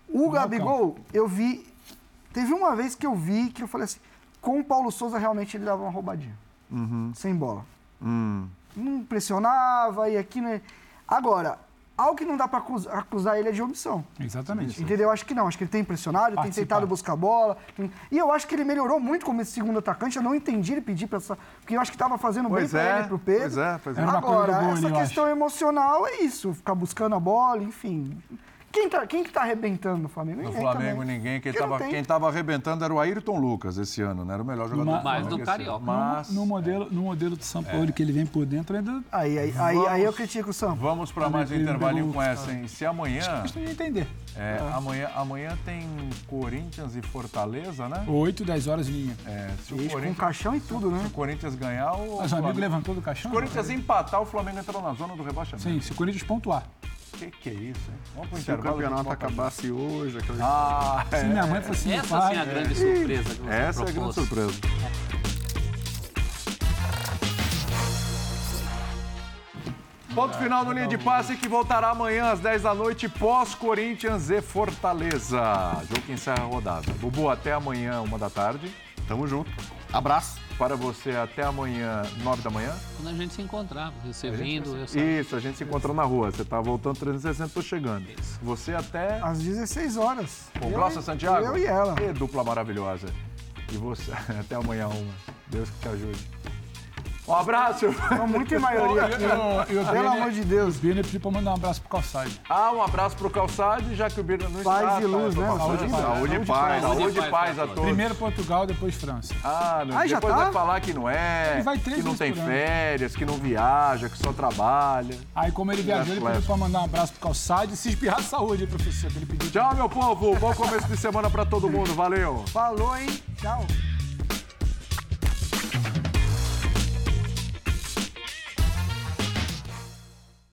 O Gabigol, eu vi. Teve uma vez que eu vi que eu falei assim: com o Paulo Souza, realmente ele dava uma roubadinha. Sem bola. Não pressionava e aqui, né? Agora, algo que não dá para acusar ele é de omissão. Exatamente. Entendeu? Acho que não. Acho que ele tem pressionado, ele tem tentado buscar a bola. tem- E eu acho que ele melhorou muito como esse segundo atacante. Eu não entendi ele pedir para essa. Porque eu acho que estava fazendo Pois bem é, para ele, pro Pedro. pois é, pois é. Agora, essa eu questão emocional é isso. Ficar buscando a bola, enfim. Quem, tá, quem que tá arrebentando no Flamengo? No Ninguém Flamengo, também. ninguém. Quem Porque estava tem. quem tava arrebentando era o Ayrton Lucas esse ano, né? Era o melhor jogador Ma- do Mais Flamengo do esse ano. Carioca. Mas No modelo, no modelo do São Paulo que ele vem por dentro, ainda Aí, aí, aí, aí eu critico o São. vamos para mais um intervalinho com essa, hein? Se amanhã, questão de entender. é, amanhã, amanhã tem Corinthians e Fortaleza, né? 8, 10 horas linha. É, se o Ixi, com Corinthians, caixão e tudo, se né? o Corinthians ganhar, o Mas o amigo Flamengo- levantou do caixão? Se o Corinthians empatar, o Flamengo entrou na zona do rebaixamento. Sim, se o Corinthians pontuar. Que que é isso, hein? Vamos pro Se o campeonato acabasse hoje, aquela Ah, Se é. minha mãe fosse assim, Essa sim é a grande surpresa que você Essa é a grande propôs. surpresa. Ponto final do linha de passe que voltará amanhã às 10 da noite, pós-Corinthians e Fortaleza. Jogo que encerra a rodada. Bubu, até amanhã, uma da tarde. Tamo junto. Abraço. Para você, até amanhã, 9 da manhã. Quando a gente se encontrar, você vindo, eu saio. Isso, a gente se encontra na rua. Você tá voltando 360, tô chegando. Você até Às 16 horas. com Eu Glaucia e- Santiago. Eu e ela. Que dupla maravilhosa. E você, (laughs) até amanhã, uma. Deus que te ajude. Um abraço. Estão muito em maioria aqui. E o Pelo amor de Deus. O Birner pediu pra mandar um abraço pro Calçade. Ah, um abraço pro Calçade, já que o Birner não Paz está. e luz, tá, né? tá. Saúde e paz. Saúde e paz. Saúde e paz a todos. Primeiro Portugal, depois França. Ah, não. Ah, já depois tá? vai falar que não é, Ele vai três que não tem férias, que não viaja, que só trabalha. Aí, como ele viajou, ele pediu pra mandar um abraço pro Calçade e se espirrar saúde, hein, professor? Que ele pediu. Tchau, meu povo. Bom começo de semana pra todo mundo. Valeu. Falou, hein? Tchau.